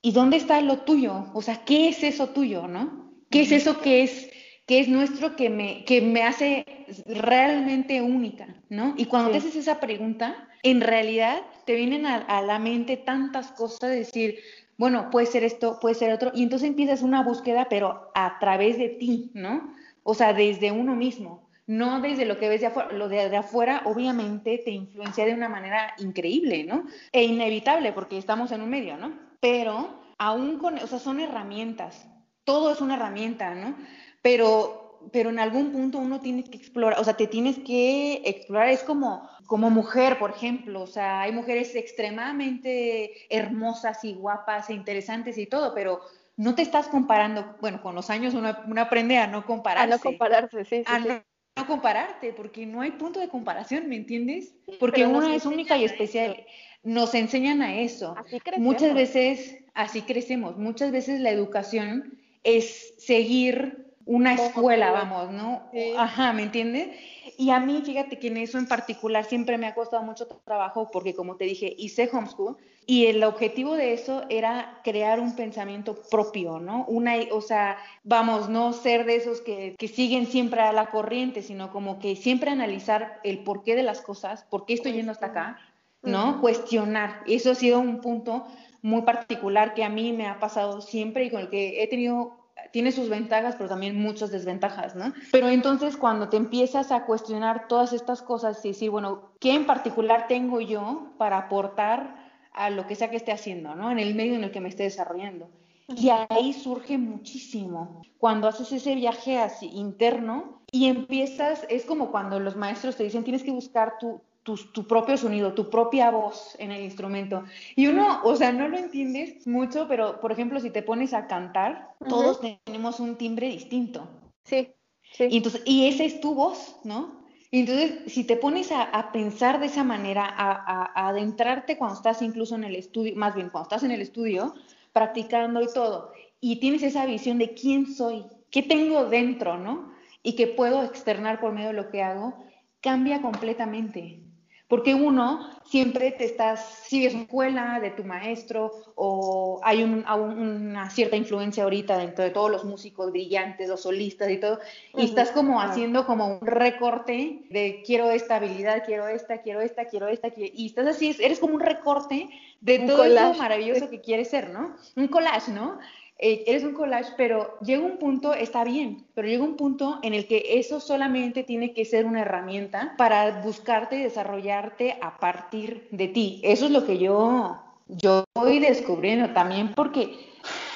¿y dónde está lo tuyo? O sea, ¿qué es eso tuyo, no? ¿Qué es eso que es, que es nuestro que me, que me hace realmente única, ¿no? Y cuando te haces esa pregunta, en realidad te vienen a, a la mente tantas cosas, de decir, bueno, puede ser esto, puede ser otro, y entonces empiezas una búsqueda, pero a través de ti, ¿no? O sea, desde uno mismo, no desde lo que ves de afuera. Lo de, afuera obviamente te influencia de una manera increíble, ¿no? E inevitable, porque estamos en un medio, ¿no? Pero aún con, o sea, son herramientas, todo es una herramienta, ¿no? Pero pero en algún punto uno tiene que explorar, o sea, te tienes que explorar, es como, como mujer, por ejemplo, o sea, hay mujeres extremadamente hermosas y guapas e interesantes y todo, pero no te estás comparando, bueno, con los años uno, aprende a no compararse. A no compararse, sí, sí. A No, compararte, porque no hay punto de comparación, ¿me entiendes? Porque una es única y especial. Nos enseñan a eso. Así crecemos. Muchas veces, así crecemos, muchas veces la educación es seguir una escuela, vamos, ¿no? Ajá, ¿me entiendes? Y a mí, fíjate que en eso en particular siempre me ha costado mucho trabajo porque, como te dije, hice homeschool y el objetivo de eso era crear un pensamiento propio, ¿no? Una, o sea, vamos, no ser de esos que, que siguen siempre a la corriente, sino como que siempre analizar el porqué de las cosas, por qué estoy yendo hasta acá, ¿no? Cuestionar. Eso ha sido un punto muy particular que a mí me ha pasado siempre y con el que he tenido tiene sus ventajas, pero también muchas desventajas, ¿no? Pero entonces cuando te empiezas a cuestionar todas estas cosas y decir, bueno, ¿qué en particular tengo yo para aportar a lo que sea que esté haciendo, ¿no? En el medio en el que me esté desarrollando. Y ahí surge muchísimo. Cuando haces ese viaje así interno y empiezas, es como cuando los maestros te dicen, tienes que buscar tu, tu, propio sonido, tu propia voz en el instrumento. Y uno, o sea, no lo entiendes mucho, pero por ejemplo, si te pones a cantar, todos tenemos un timbre distinto. Sí, sí. Y, entonces, y esa es tu voz, ¿no? entonces, si te pones a, pensar de esa manera, a, adentrarte cuando estás incluso en el estudio, más bien cuando estás en el estudio, practicando y todo, y tienes esa visión de quién soy, qué tengo dentro, ¿no? Y que puedo externar por medio de lo que hago, cambia completamente. Porque uno siempre te estás, si es escuela de tu maestro o hay una cierta influencia ahorita dentro de todos los músicos brillantes, los solistas y todo, y estás como haciendo como un recorte de quiero esta habilidad, quiero esta, quiero esta, quiero esta, y estás así, eres como un recorte de todo lo maravilloso que quieres ser, ¿no? Un collage, ¿no? Eh, eres un collage, pero llega un punto, está bien, pero llega un punto en el que eso solamente tiene que ser una herramienta para buscarte y desarrollarte a partir de ti. Eso es lo que yo, yo voy descubriendo también porque,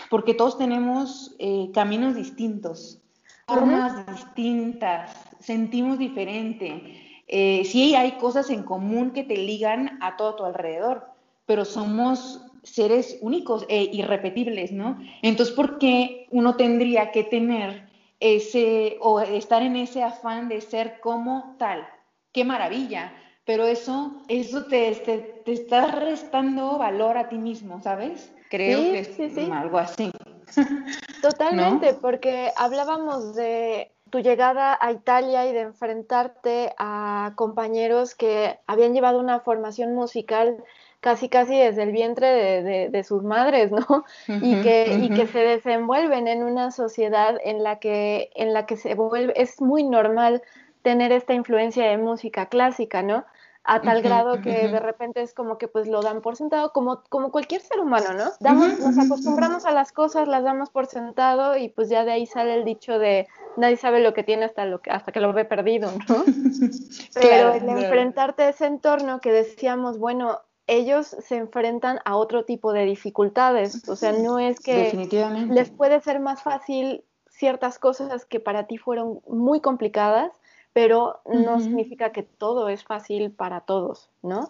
porque todos tenemos eh, caminos distintos, formas distintas, sentimos diferente. Eh, sí hay cosas en común que te ligan a todo tu alrededor, pero somos seres únicos e irrepetibles, ¿no? Entonces, ¿por qué uno tendría que tener ese o estar en ese afán de ser como tal? ¡Qué maravilla! Pero eso, eso te, te, está restando valor a ti mismo, ¿sabes? Creo que es algo así. Totalmente, porque hablábamos de tu llegada a Italia y de enfrentarte a compañeros que habían llevado una formación musical casi casi desde el vientre de, sus madres, ¿no? y, que, y que se desenvuelven en una sociedad en la que, en la que se vuelve, es muy normal tener esta influencia de música clásica, ¿no? a tal grado que de repente es como que pues lo dan por sentado como, como cualquier ser humano, ¿no? Damos, nos acostumbramos a las cosas, las damos por sentado y pues ya de ahí sale el dicho de nadie sabe lo que tiene hasta, lo que, hasta que lo ve perdido, ¿no? Pero el enfrentarte a ese entorno que decíamos, bueno, ellos se enfrentan a otro tipo de dificultades. O sea, no es que les puede ser más fácil ciertas cosas que para ti fueron muy complicadas, pero no significa que todo es fácil para todos, ¿no?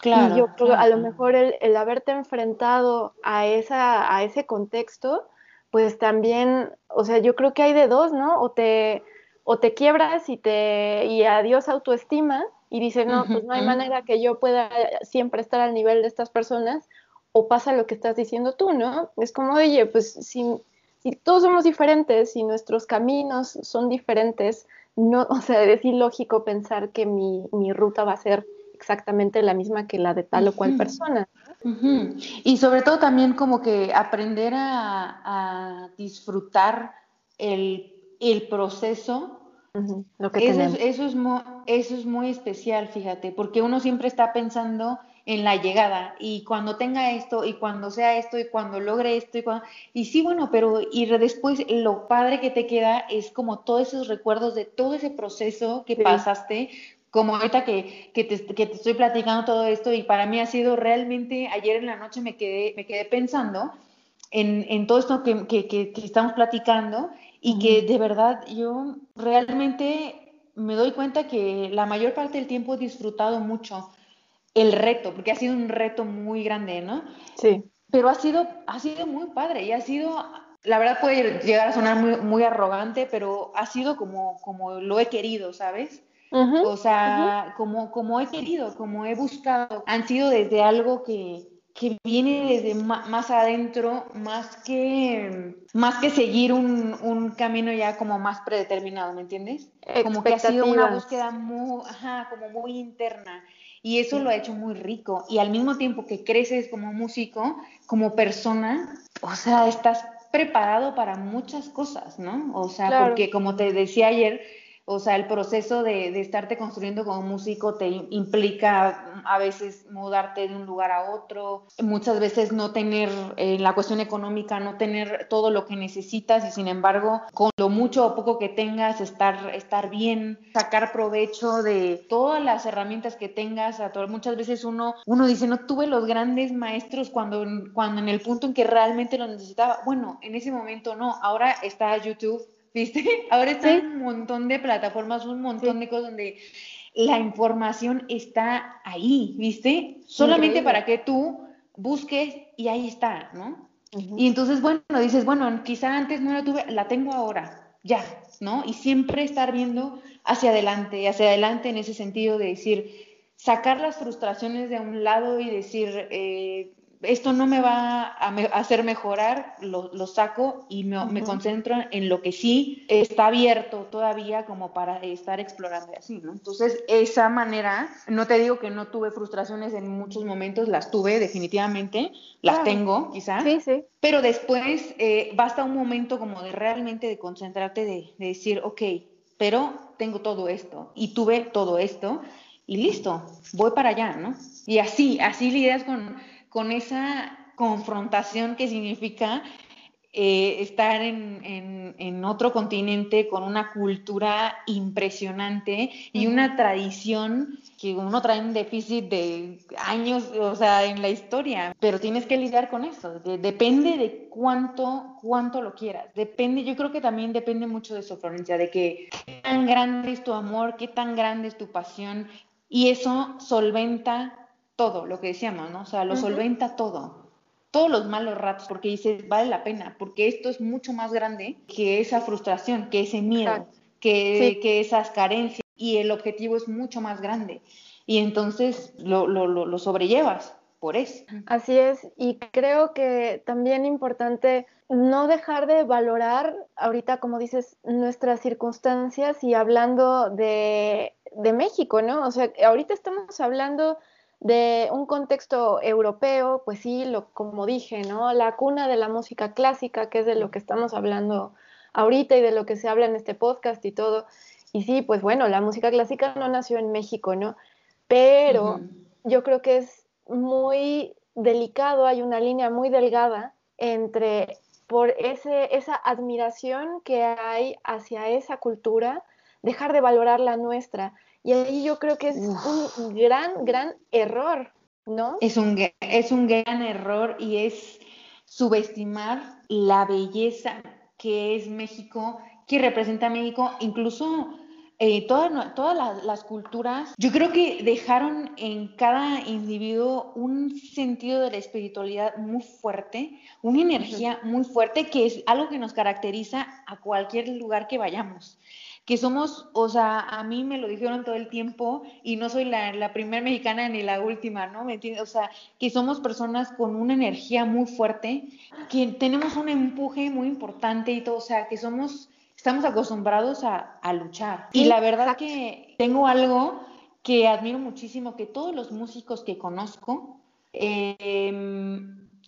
Claro. Y yo creo a lo mejor el, el, haberte enfrentado a, esa, a ese contexto, pues también, o sea, yo creo que hay de dos, ¿no? O te, o te quiebras y te y adiós autoestima y dices, no, pues no hay manera que yo pueda siempre estar al nivel de estas personas, o pasa lo que estás diciendo tú, ¿no? Es como, oye, pues si, si todos somos diferentes, si nuestros caminos son diferentes, no, o sea, es ilógico pensar que mi, mi ruta va a ser exactamente la misma que la de tal o cual persona. Y sobre todo también como que aprender a, a disfrutar el, el proceso eso, es, eso, es muy, eso es muy especial, fíjate, porque uno siempre está pensando en la llegada y cuando tenga esto y cuando sea esto y cuando logre esto y cuando... Y sí, bueno, pero y después lo padre que te queda es como todos esos recuerdos de todo ese proceso que pasaste, como ahorita que, que, te, que, te, estoy platicando todo esto y para mí ha sido realmente, ayer en la noche me quedé, me quedé pensando en, en todo esto que, que, estamos platicando y que de verdad yo realmente me doy cuenta que la mayor parte del tiempo he disfrutado mucho el reto, porque ha sido un reto muy grande, ¿no? Sí. Pero ha sido, ha sido muy padre y ha sido, la verdad puede llegar a sonar muy, muy arrogante, pero ha sido como, como lo he querido, ¿sabes? o sea, como, como he querido, como he buscado. Han sido desde algo que, que viene desde más adentro, más que, más que seguir un, un, camino ya como más predeterminado, ¿me entiendes? Como que ha sido una búsqueda muy, ajá, como muy interna. Y eso lo ha hecho muy rico. Y al mismo tiempo que creces como músico, como persona, o sea, estás preparado para muchas cosas, ¿no? O sea, porque como te decía ayer, o sea, el proceso de, de, estarte construyendo como músico te implica a veces mudarte de un lugar a otro, muchas veces no tener, en eh, la cuestión económica, no tener todo lo que necesitas y sin embargo, con lo mucho o poco que tengas, estar, estar bien, sacar provecho de todas las herramientas que tengas. A todo, muchas veces uno, uno dice, no tuve los grandes maestros cuando, cuando en el punto en que realmente lo necesitaba. Bueno, en ese momento no, ahora está YouTube ¿viste? Ahora está un montón de plataformas, un montón de cosas donde la información está ahí, ¿viste? Solamente para que tú busques y ahí está, ¿no? Y entonces, bueno, dices, bueno, quizá antes no la tuve, la tengo ahora. ya, ¿no? Y siempre estar viendo hacia adelante, hacia adelante en ese sentido de decir, sacar las frustraciones de un lado y decir, eh, esto no me va a hacer mejorar, lo, saco y me, concentro en lo que sí está abierto todavía como para estar explorando así, ¿no? Entonces, esa manera, no te digo que no tuve frustraciones en muchos momentos, las tuve definitivamente, las tengo quizás, sí, sí. pero después eh, basta un momento como de realmente de concentrarte, de, de decir, ok, pero tengo todo esto y tuve todo esto y listo, voy para allá, ¿no? Y así, así lidias con con esa confrontación que significa eh, estar en, otro continente con una cultura impresionante y una tradición que uno trae un déficit de años, o sea, en la historia, pero tienes que lidiar con eso, depende de cuánto, cuánto lo quieras, depende, yo creo que también depende mucho de su Florencia, de que qué tan grande es tu amor, qué tan grande es tu pasión, y eso solventa todo, lo que decíamos, ¿no? O sea, lo solventa todo. Todos los malos ratos, porque dices, vale la pena, porque esto es mucho más grande que esa frustración, que ese miedo, que, que, esas carencias, y el objetivo es mucho más grande. Y entonces lo, lo, lo, sobrellevas por eso. Así es, y creo que también importante no dejar de valorar ahorita, como dices, nuestras circunstancias y hablando de, de México, ¿no? O sea, ahorita estamos hablando de un contexto europeo, pues sí, lo, como dije, ¿no? La cuna de la música clásica, que es de lo que estamos hablando ahorita y de lo que se habla en este podcast y todo. Y sí, pues bueno, la música clásica no nació en México, ¿no? Pero yo creo que es muy delicado, hay una línea muy delgada entre por ese, esa admiración que hay hacia esa cultura, dejar de valorar la nuestra. Y ahí yo creo que es un gran, gran error, ¿no? Es un, es un gran error y es subestimar la belleza que es México, que representa México, incluso eh, todas, todas las, culturas, yo creo que dejaron en cada individuo un sentido de la espiritualidad muy fuerte, una energía muy fuerte que es algo que nos caracteriza a cualquier lugar que vayamos que somos, o sea, a mí me lo dijeron todo el tiempo y no soy la, primera mexicana ni la última, ¿no? ¿Me entiendes? O sea, que somos personas con una energía muy fuerte, que tenemos un empuje muy importante y todo, o sea, que somos, estamos acostumbrados a, luchar. Y la verdad que tengo algo que admiro muchísimo, que todos los músicos que conozco, eh,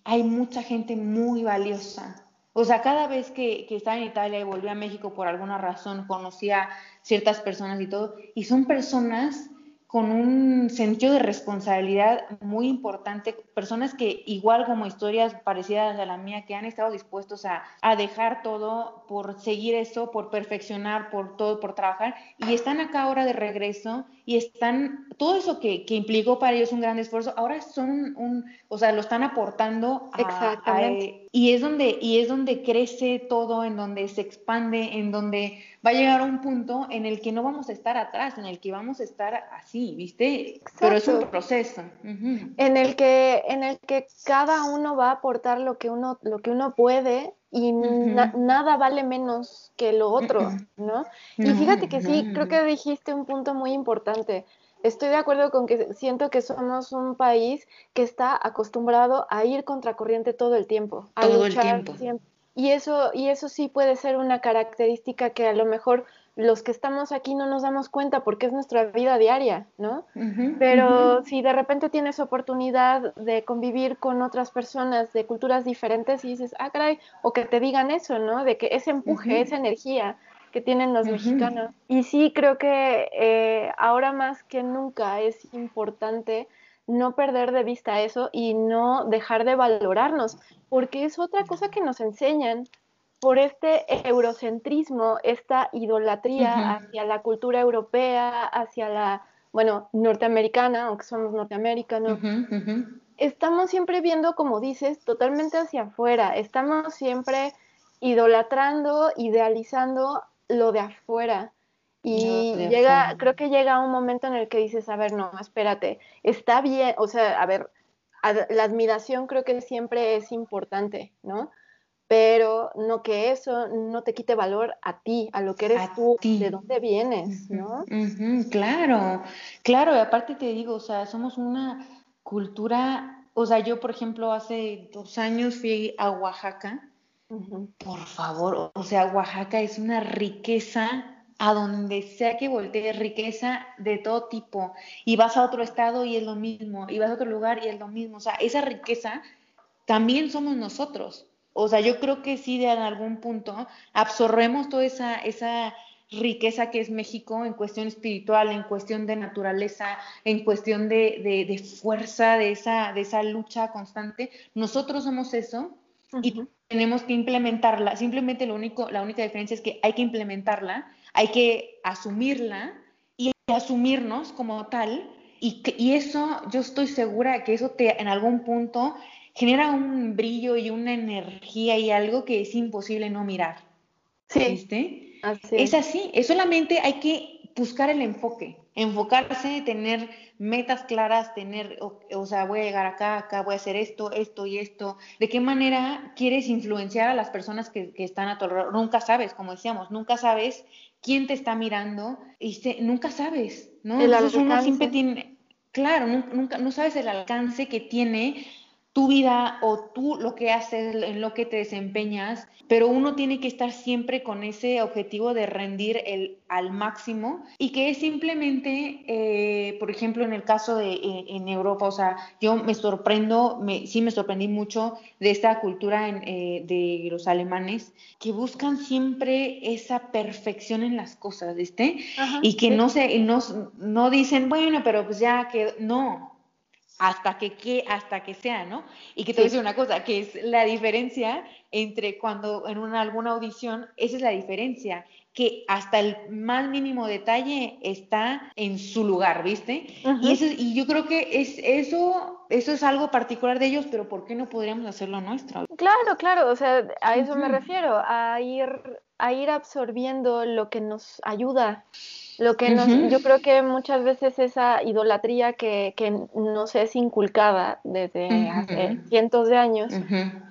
hay mucha gente muy valiosa, o sea, cada vez que, que, estaba en Italia y volví a México por alguna razón, conocía ciertas personas y todo, y son personas con un sentido de responsabilidad muy importante, personas que igual como historias parecidas a la mía, que han estado dispuestos a, a, dejar todo por seguir eso, por perfeccionar, por todo, por trabajar, y están acá ahora de regreso y están, todo eso que, que implicó para ellos un gran esfuerzo, ahora son un, o sea, lo están aportando a, Exactamente. y es donde, y es donde crece todo, en donde se expande, en donde va a llegar a un punto en el que no vamos a estar atrás, en el que vamos a estar así, ¿viste? Pero es un proceso. En el que, en el que cada uno va a aportar lo que uno, lo que uno puede y nada vale menos que lo otro, ¿no? y fíjate que sí, creo que dijiste un punto muy importante. Estoy de acuerdo con que siento que somos un país que está acostumbrado a ir contracorriente todo el tiempo, a todo el tiempo. Siempre. Y eso, y eso sí puede ser una característica que a lo mejor los que estamos aquí no nos damos cuenta porque es nuestra vida diaria, ¿no? Pero si de repente tienes oportunidad de convivir con otras personas de culturas diferentes y dices, ah, caray, o que te digan eso, ¿no? De que ese empuje, esa energía que tienen los mexicanos. Y sí, creo que eh, ahora más que nunca es importante no perder de vista eso y no dejar de valorarnos, porque es otra cosa que nos enseñan por este eurocentrismo, esta idolatría hacia la cultura europea, hacia la, bueno, norteamericana, aunque somos norteamericanos. Estamos siempre viendo, como dices, totalmente hacia afuera, estamos siempre idolatrando, idealizando lo de afuera. Y llega, creo que llega un momento en el que dices, a ver, no, espérate, está bien, o sea, a ver, la admiración creo que siempre es importante, ¿no? Pero no que eso no te quite valor a ti, a lo que eres tú, de dónde vienes, ¿no? claro, claro, y aparte te digo, o sea, somos una cultura, o sea, yo por ejemplo hace dos años fui a Oaxaca, por favor, o sea, Oaxaca es una riqueza a donde sea que voltees, riqueza de todo tipo, y vas a otro estado y es lo mismo, y vas a otro lugar y es lo mismo, o sea, esa riqueza también somos nosotros. O sea, yo creo que sí, de algún punto, absorbemos toda esa, esa riqueza que es México en cuestión espiritual, en cuestión de naturaleza, en cuestión de, de, fuerza, de esa, de esa lucha constante. Nosotros somos eso y tenemos que implementarla. Simplemente lo único, la única diferencia es que hay que implementarla, hay que asumirla y asumirnos como tal. Y, y eso, yo estoy segura que eso te, en algún punto genera un brillo y una energía y algo que es imposible no mirar. Sí. ¿Viste? es. así, es solamente hay que buscar el enfoque, enfocarse, tener metas claras, tener, o, sea, voy a llegar acá, acá, voy a hacer esto, esto y esto. ¿De qué manera quieres influenciar a las personas que, están a tu alrededor? Nunca sabes, como decíamos, nunca sabes quién te está mirando y nunca sabes, ¿no? El Entonces uno siempre tiene, claro, nunca, no sabes el alcance que tiene tu vida o tú lo que haces, en lo que te desempeñas, pero uno tiene que estar siempre con ese objetivo de rendir el, al máximo y que es simplemente, eh, por ejemplo, en el caso de eh, en Europa, o sea, yo me sorprendo, me, sí me sorprendí mucho de esta cultura eh, de los alemanes que buscan siempre esa perfección en las cosas, ¿viste? y que no se, no, no dicen, bueno, pero pues ya que no, hasta que, hasta que sea, ¿no? Y que te voy a decir una cosa, que es la diferencia entre cuando en una, alguna audición, esa es la diferencia, que hasta el más mínimo detalle está en su lugar, ¿viste? y, eso, y yo creo que es eso, eso es algo particular de ellos, pero ¿por qué no podríamos hacerlo nuestro? Claro, claro, o sea, a eso me refiero, a ir, a ir absorbiendo lo que nos ayuda lo que yo creo que muchas veces esa idolatría que, que nos es inculcada desde hace cientos de años,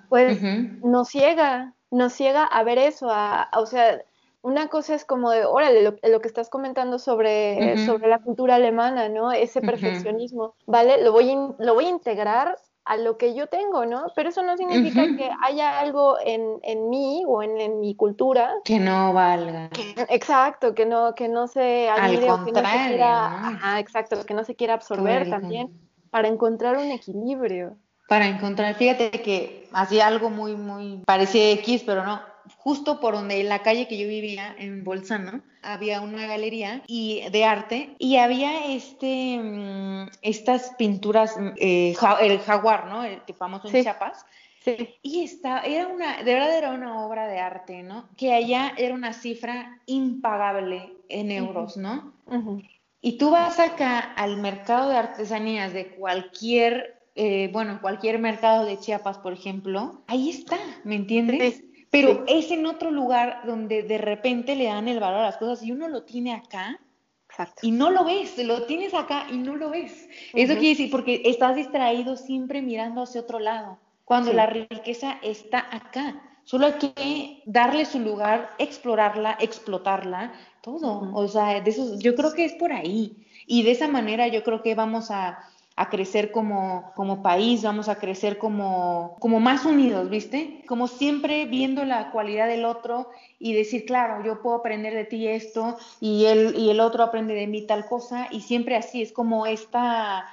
pues nos ciega, nos ciega a ver eso, a, o sea, una cosa es como de, órale, lo, lo que estás comentando sobre, sobre la cultura alemana, ¿no? Ese perfeccionismo, ¿vale? Lo voy, lo voy a integrar a lo que yo tengo, ¿no? Pero eso no significa que haya algo en, en mí o en, en, mi cultura que no valga. exacto, que no que no se Al contrario, que no se quiera, exacto, que no se quiera absorber también para encontrar un equilibrio. Para encontrar, fíjate que hacía algo muy muy parecía X, pero no, justo por donde en la calle que yo vivía en Bolzano había una galería y de arte y había este mm, estas pinturas eh, el jaguar no el que famoso en Chiapas. Sí. y esta era una de verdad era una obra de arte no que allá era una cifra impagable en euros no y tú vas acá al mercado de artesanías de cualquier eh, bueno, cualquier mercado de Chiapas, por ejemplo, ahí está, ¿me entiendes? Pero es en otro lugar donde de repente le dan el valor a las cosas y uno lo tiene acá y no lo ves, lo tienes acá y no lo ves. Eso quiere decir porque estás distraído siempre mirando hacia otro lado, cuando la riqueza está acá. Solo hay que darle su lugar, explorarla, explotarla, todo. O sea, de eso, yo creo que es por ahí. Y de esa manera yo creo que vamos a, a crecer como, como país, vamos a crecer como, como más unidos, ¿viste? Como siempre viendo la cualidad del otro y decir, claro, yo puedo aprender de ti esto y él y el otro aprende de mí tal cosa y siempre así, es como esta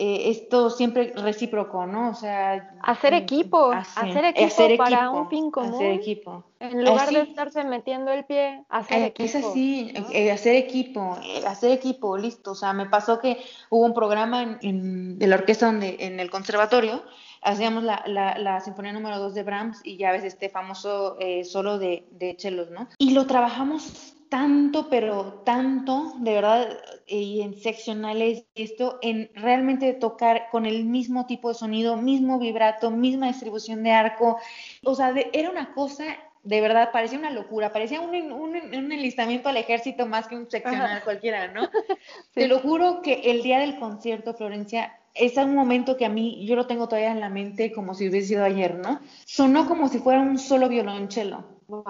eh, esto siempre recíproco, ¿no? O sea, hacer equipo, hacer, equipo para un fin común. Hacer equipo. En lugar de estarse metiendo el pie, hacer eh, equipo. Es así, eh, hacer equipo, hacer equipo, listo. O sea, me pasó que hubo un programa en, de la orquesta donde, en el conservatorio, hacíamos la, la, sinfonía número 2 de Brahms y ya ves este famoso solo de, de chelos, ¿no? Y lo trabajamos tanto, pero tanto, de verdad, y en seccionales, esto, en realmente tocar con el mismo tipo de sonido, mismo vibrato, misma distribución de arco, o sea, era una cosa, de verdad, parecía una locura, parecía un, un, un enlistamiento al ejército más que un seccional cualquiera, ¿no? Te lo juro que el día del concierto, Florencia, es un momento que a mí, yo lo tengo todavía en la mente como si hubiese sido ayer, ¿no? Sonó como si fuera un solo violonchelo,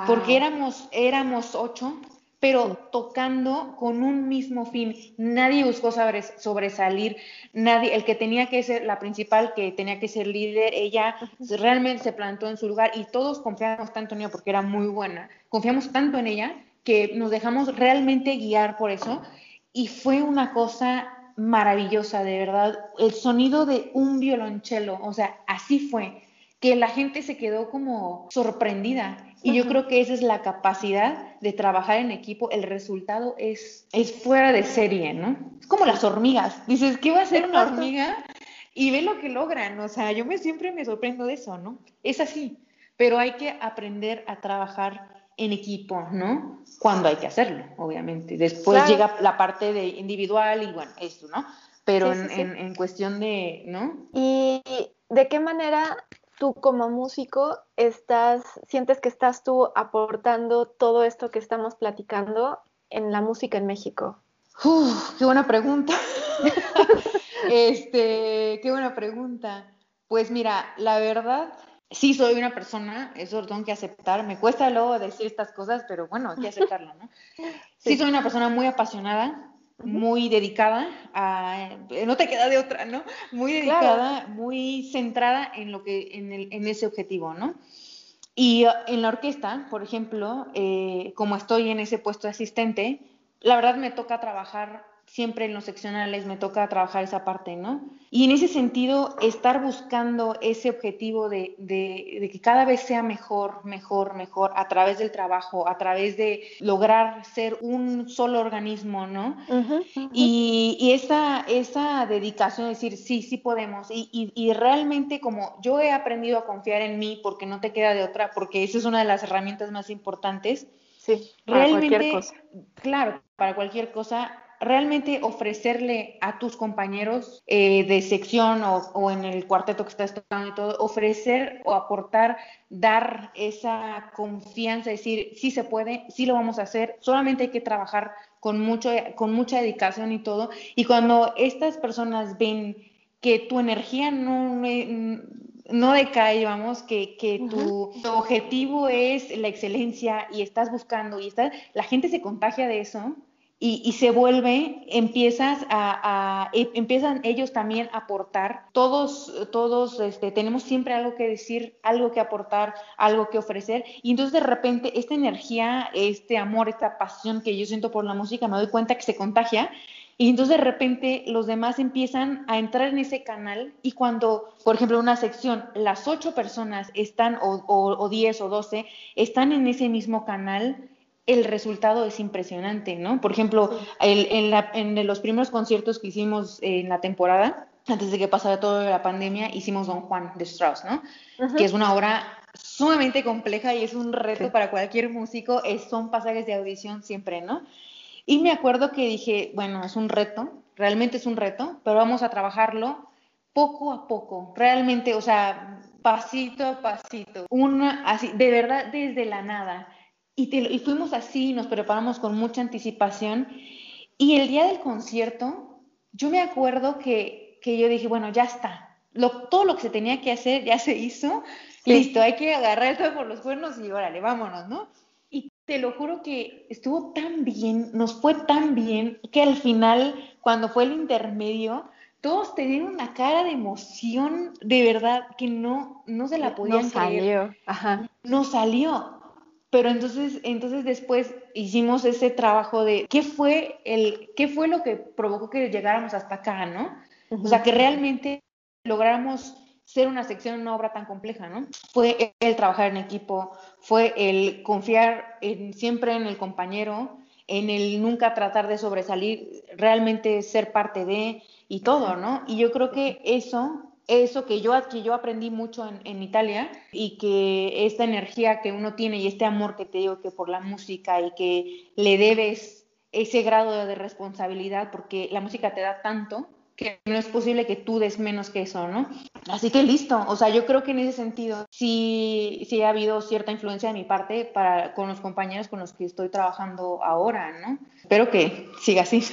porque éramos, éramos ocho, pero tocando con un mismo fin. Nadie buscó sobresalir, nadie, el que tenía que ser la principal, que tenía que ser líder, ella realmente se plantó en su lugar y todos confiamos tanto en ella porque era muy buena, confiamos tanto en ella que nos dejamos realmente guiar por eso y fue una cosa maravillosa, de verdad. El sonido de un violonchelo, o sea, así fue, que la gente se quedó como sorprendida. Y yo creo que esa es la capacidad de trabajar en equipo. El resultado es, es fuera de serie, ¿no? Es como las hormigas. Dices, ¿qué va a hacer una hormiga? Y ve lo que logran. O sea, yo me, siempre me sorprendo de eso, ¿no? Es así. Pero hay que aprender a trabajar en equipo, ¿no? Cuando hay que hacerlo, obviamente. Después llega la parte de individual y bueno, eso, ¿no? Pero en, cuestión de, ¿no? ¿Y de qué manera tú como músico estás, sientes que estás tú aportando todo esto que estamos platicando en la música en México? Uf, qué buena pregunta. este, qué buena pregunta. Pues mira, la verdad, sí soy una persona, eso lo tengo que aceptar, me cuesta luego decir estas cosas, pero bueno, hay que aceptarlo, ¿no? Sí, soy una persona muy apasionada, muy dedicada, a, no te queda de otra, ¿no? Muy dedicada, muy centrada en, lo que, en, el, en ese objetivo, ¿no? Y uh, en la orquesta, por ejemplo, eh, como estoy en ese puesto de asistente, la verdad me toca trabajar siempre en los seccionales me toca trabajar esa parte, ¿no? Y en ese sentido, estar buscando ese objetivo de, que cada vez sea mejor, mejor, mejor, a través del trabajo, a través de lograr ser un solo organismo, ¿no? Y, esa, esa dedicación de decir, sí, sí podemos. Y, y, realmente como yo he aprendido a confiar en mí porque no te queda de otra, porque esa es una de las herramientas más importantes. Sí, para realmente, cualquier cosa. Claro, para cualquier cosa realmente ofrecerle a tus compañeros eh, de sección o, en el cuarteto que estás tocando y todo, ofrecer o aportar, dar esa confianza, decir, sí se puede, sí lo vamos a hacer, solamente hay que trabajar con, mucho, con mucha dedicación y todo. Y cuando estas personas ven que tu energía no, no decae, vamos, que, que tu, objetivo es la excelencia y estás buscando y está, la gente se contagia de eso y, se vuelve, empiezas a, e, empiezan ellos también a aportar. Todos, todos este, tenemos siempre algo que decir, algo que aportar, algo que ofrecer. Y entonces de repente esta energía, este amor, esta pasión que yo siento por la música, me doy cuenta que se contagia. Y entonces de repente los demás empiezan a entrar en ese canal y cuando, por ejemplo, una sección, las ocho personas están, o, o, o diez o doce, están en ese mismo canal, el resultado es impresionante, ¿no? Por ejemplo, en, los primeros conciertos que hicimos en la temporada, antes de que pasara toda la pandemia, hicimos Don Juan de Strauss, ¿no? Que es una obra sumamente compleja y es un reto para cualquier músico, son pasajes de audición siempre, ¿no? Y me acuerdo que dije, bueno, es un reto, realmente es un reto, pero vamos a trabajarlo poco a poco, realmente, o sea, pasito a pasito, una así, de verdad desde la nada. Y, fuimos así, nos preparamos con mucha anticipación. Y el día del concierto, yo me acuerdo que, yo dije, bueno, ya está. todo lo que se tenía que hacer ya se hizo. Listo, hay que agarrar esto por los cuernos y órale, vámonos, ¿no? Y te lo juro que estuvo tan bien, nos fue tan bien, que al final, cuando fue el intermedio, todos tenían una cara de emoción de verdad que no, no se la podían no salió. Ajá. No salió. Pero entonces, entonces después hicimos ese trabajo de qué fue el, qué fue lo que provocó que llegáramos hasta acá, ¿no? O sea, que realmente lográramos ser una sección en una obra tan compleja, ¿no? Fue el trabajar en equipo, fue el confiar en, siempre en el compañero, en el nunca tratar de sobresalir, realmente ser parte de y todo, ¿no? Y yo creo que eso eso que yo, que yo aprendí mucho en, Italia y que esta energía que uno tiene y este amor que te digo que por la música y que le debes ese grado de responsabilidad porque la música te da tanto, que no es posible que tú des menos que eso, ¿no? Así que listo, o sea, yo creo que en ese sentido sí, sí ha habido cierta influencia de mi parte para, con los compañeros con los que estoy trabajando ahora, ¿no? Espero que siga así.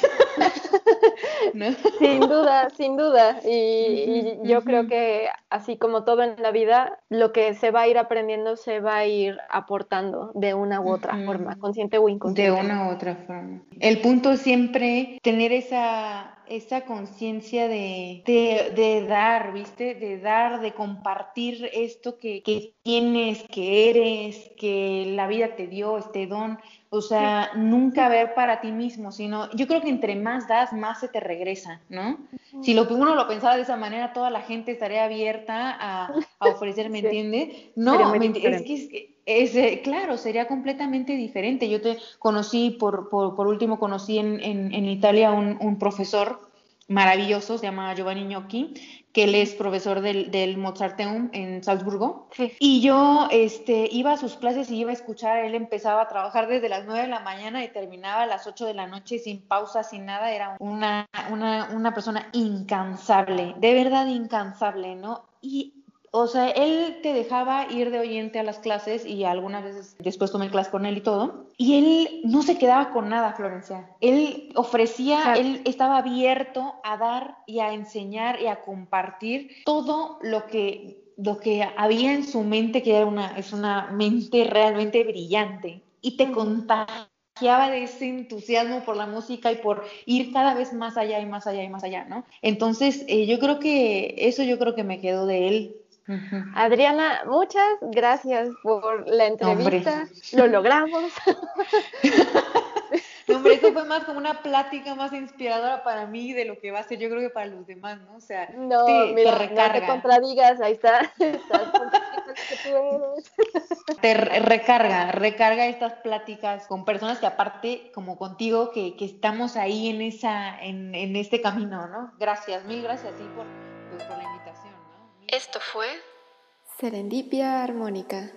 Sin duda, sin duda. Y, yo creo que así como todo en la vida, lo que se va a ir aprendiendo se va a ir aportando de una u otra forma, consciente o inconsciente. De una u otra forma. El punto es siempre tener esa esa conciencia de, de, dar, ¿viste? De dar, de compartir esto que, que, tienes, que eres, que la vida te dio, este don. O sea, nunca ver para ti mismo, sino yo creo que entre más das, más se te regresa, ¿no? Si lo, uno lo pensaba de esa manera, toda la gente estaría abierta a, a ofrecer, ¿me entiende? No, es que es, eh, claro, sería completamente diferente. Yo te conocí, por, por, último, conocí en, en, Italia un, un, profesor maravilloso, se llama Giovanni Gnocchi, que él es profesor del, del Mozarteum en Salzburgo. Y yo este, iba a sus clases y iba a escuchar, él empezaba a trabajar desde las 9 de la mañana y terminaba a las 8 de la noche sin pausa, sin nada. Era una, una, una persona incansable, de verdad incansable, ¿no? Y o sea, él te dejaba ir de oyente a las clases y algunas veces después tomé clase con él y todo. Y él no se quedaba con nada, Florencia. Él ofrecía, él estaba abierto a dar y a enseñar y a compartir todo lo que, lo que había en su mente, que era una, es una mente realmente brillante. Y te contagiaba de ese entusiasmo por la música y por ir cada vez más allá y más allá y más allá, ¿no? Entonces, eh, yo creo que eso yo creo que me quedó de él Adriana, muchas gracias por la entrevista. Lo logramos. hombre, eso fue más como una plática más inspiradora para mí de lo que va a ser, yo creo que para los demás, ¿no? O sea, no, te, mira, recarga. No te contradigas, ahí está. te recarga, recarga estas pláticas con personas que aparte, como contigo, que, que estamos ahí en esa, en, en, este camino, ¿no? Gracias, mil gracias a ti por, por la invitación. Esto fue Serendipia Armónica.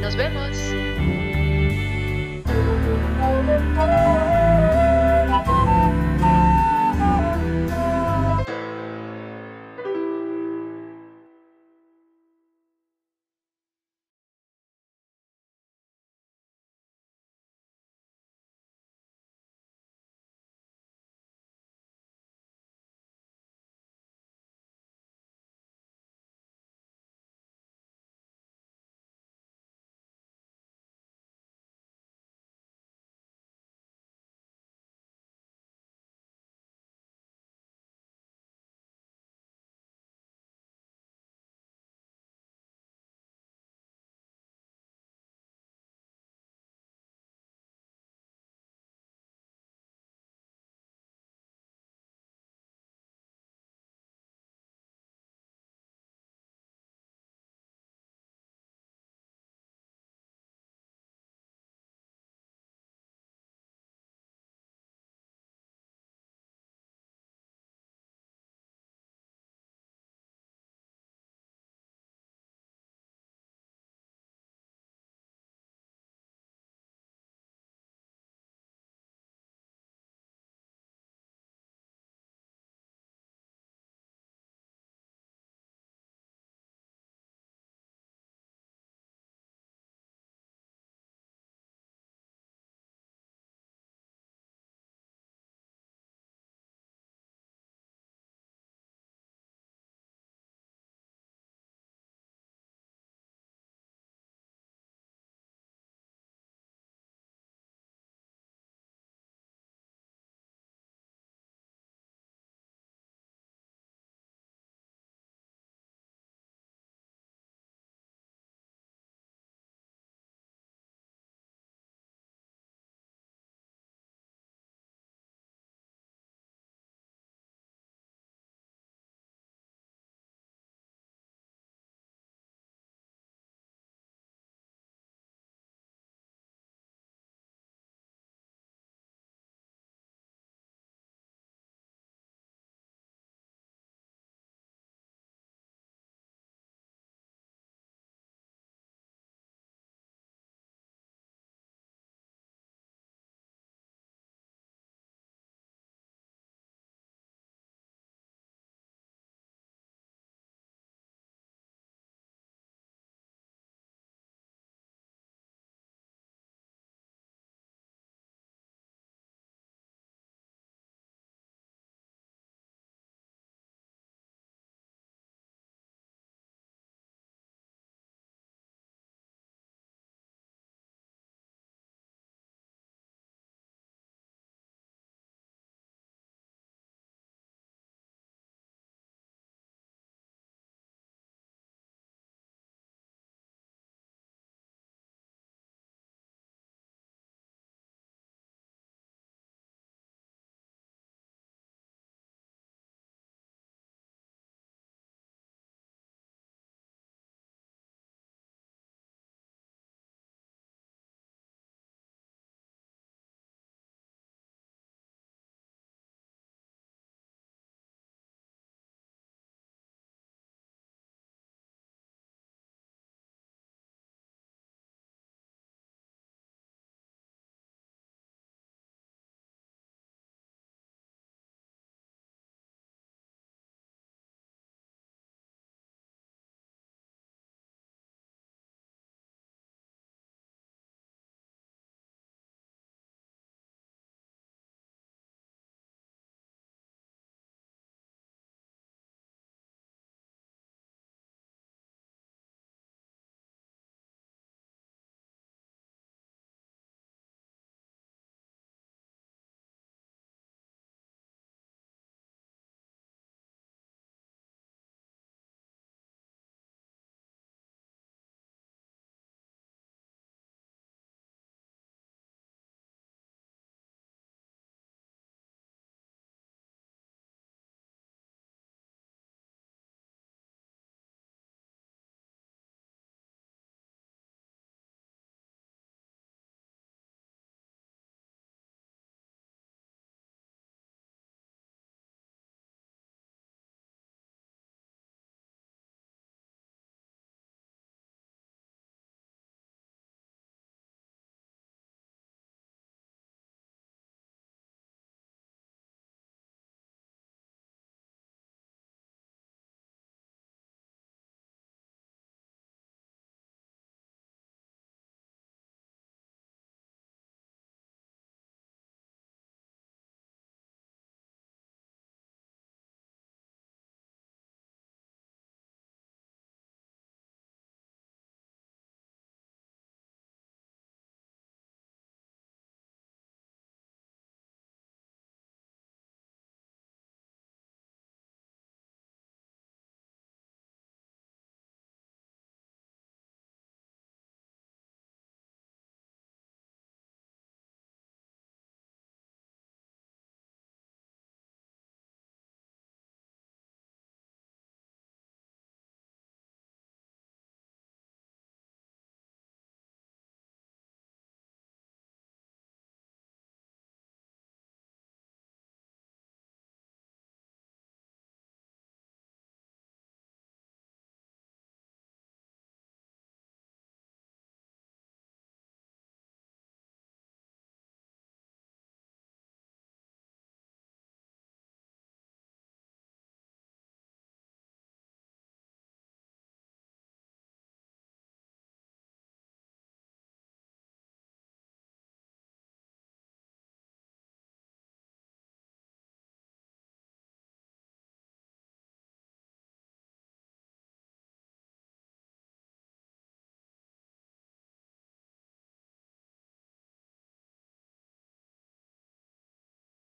Nos vemos.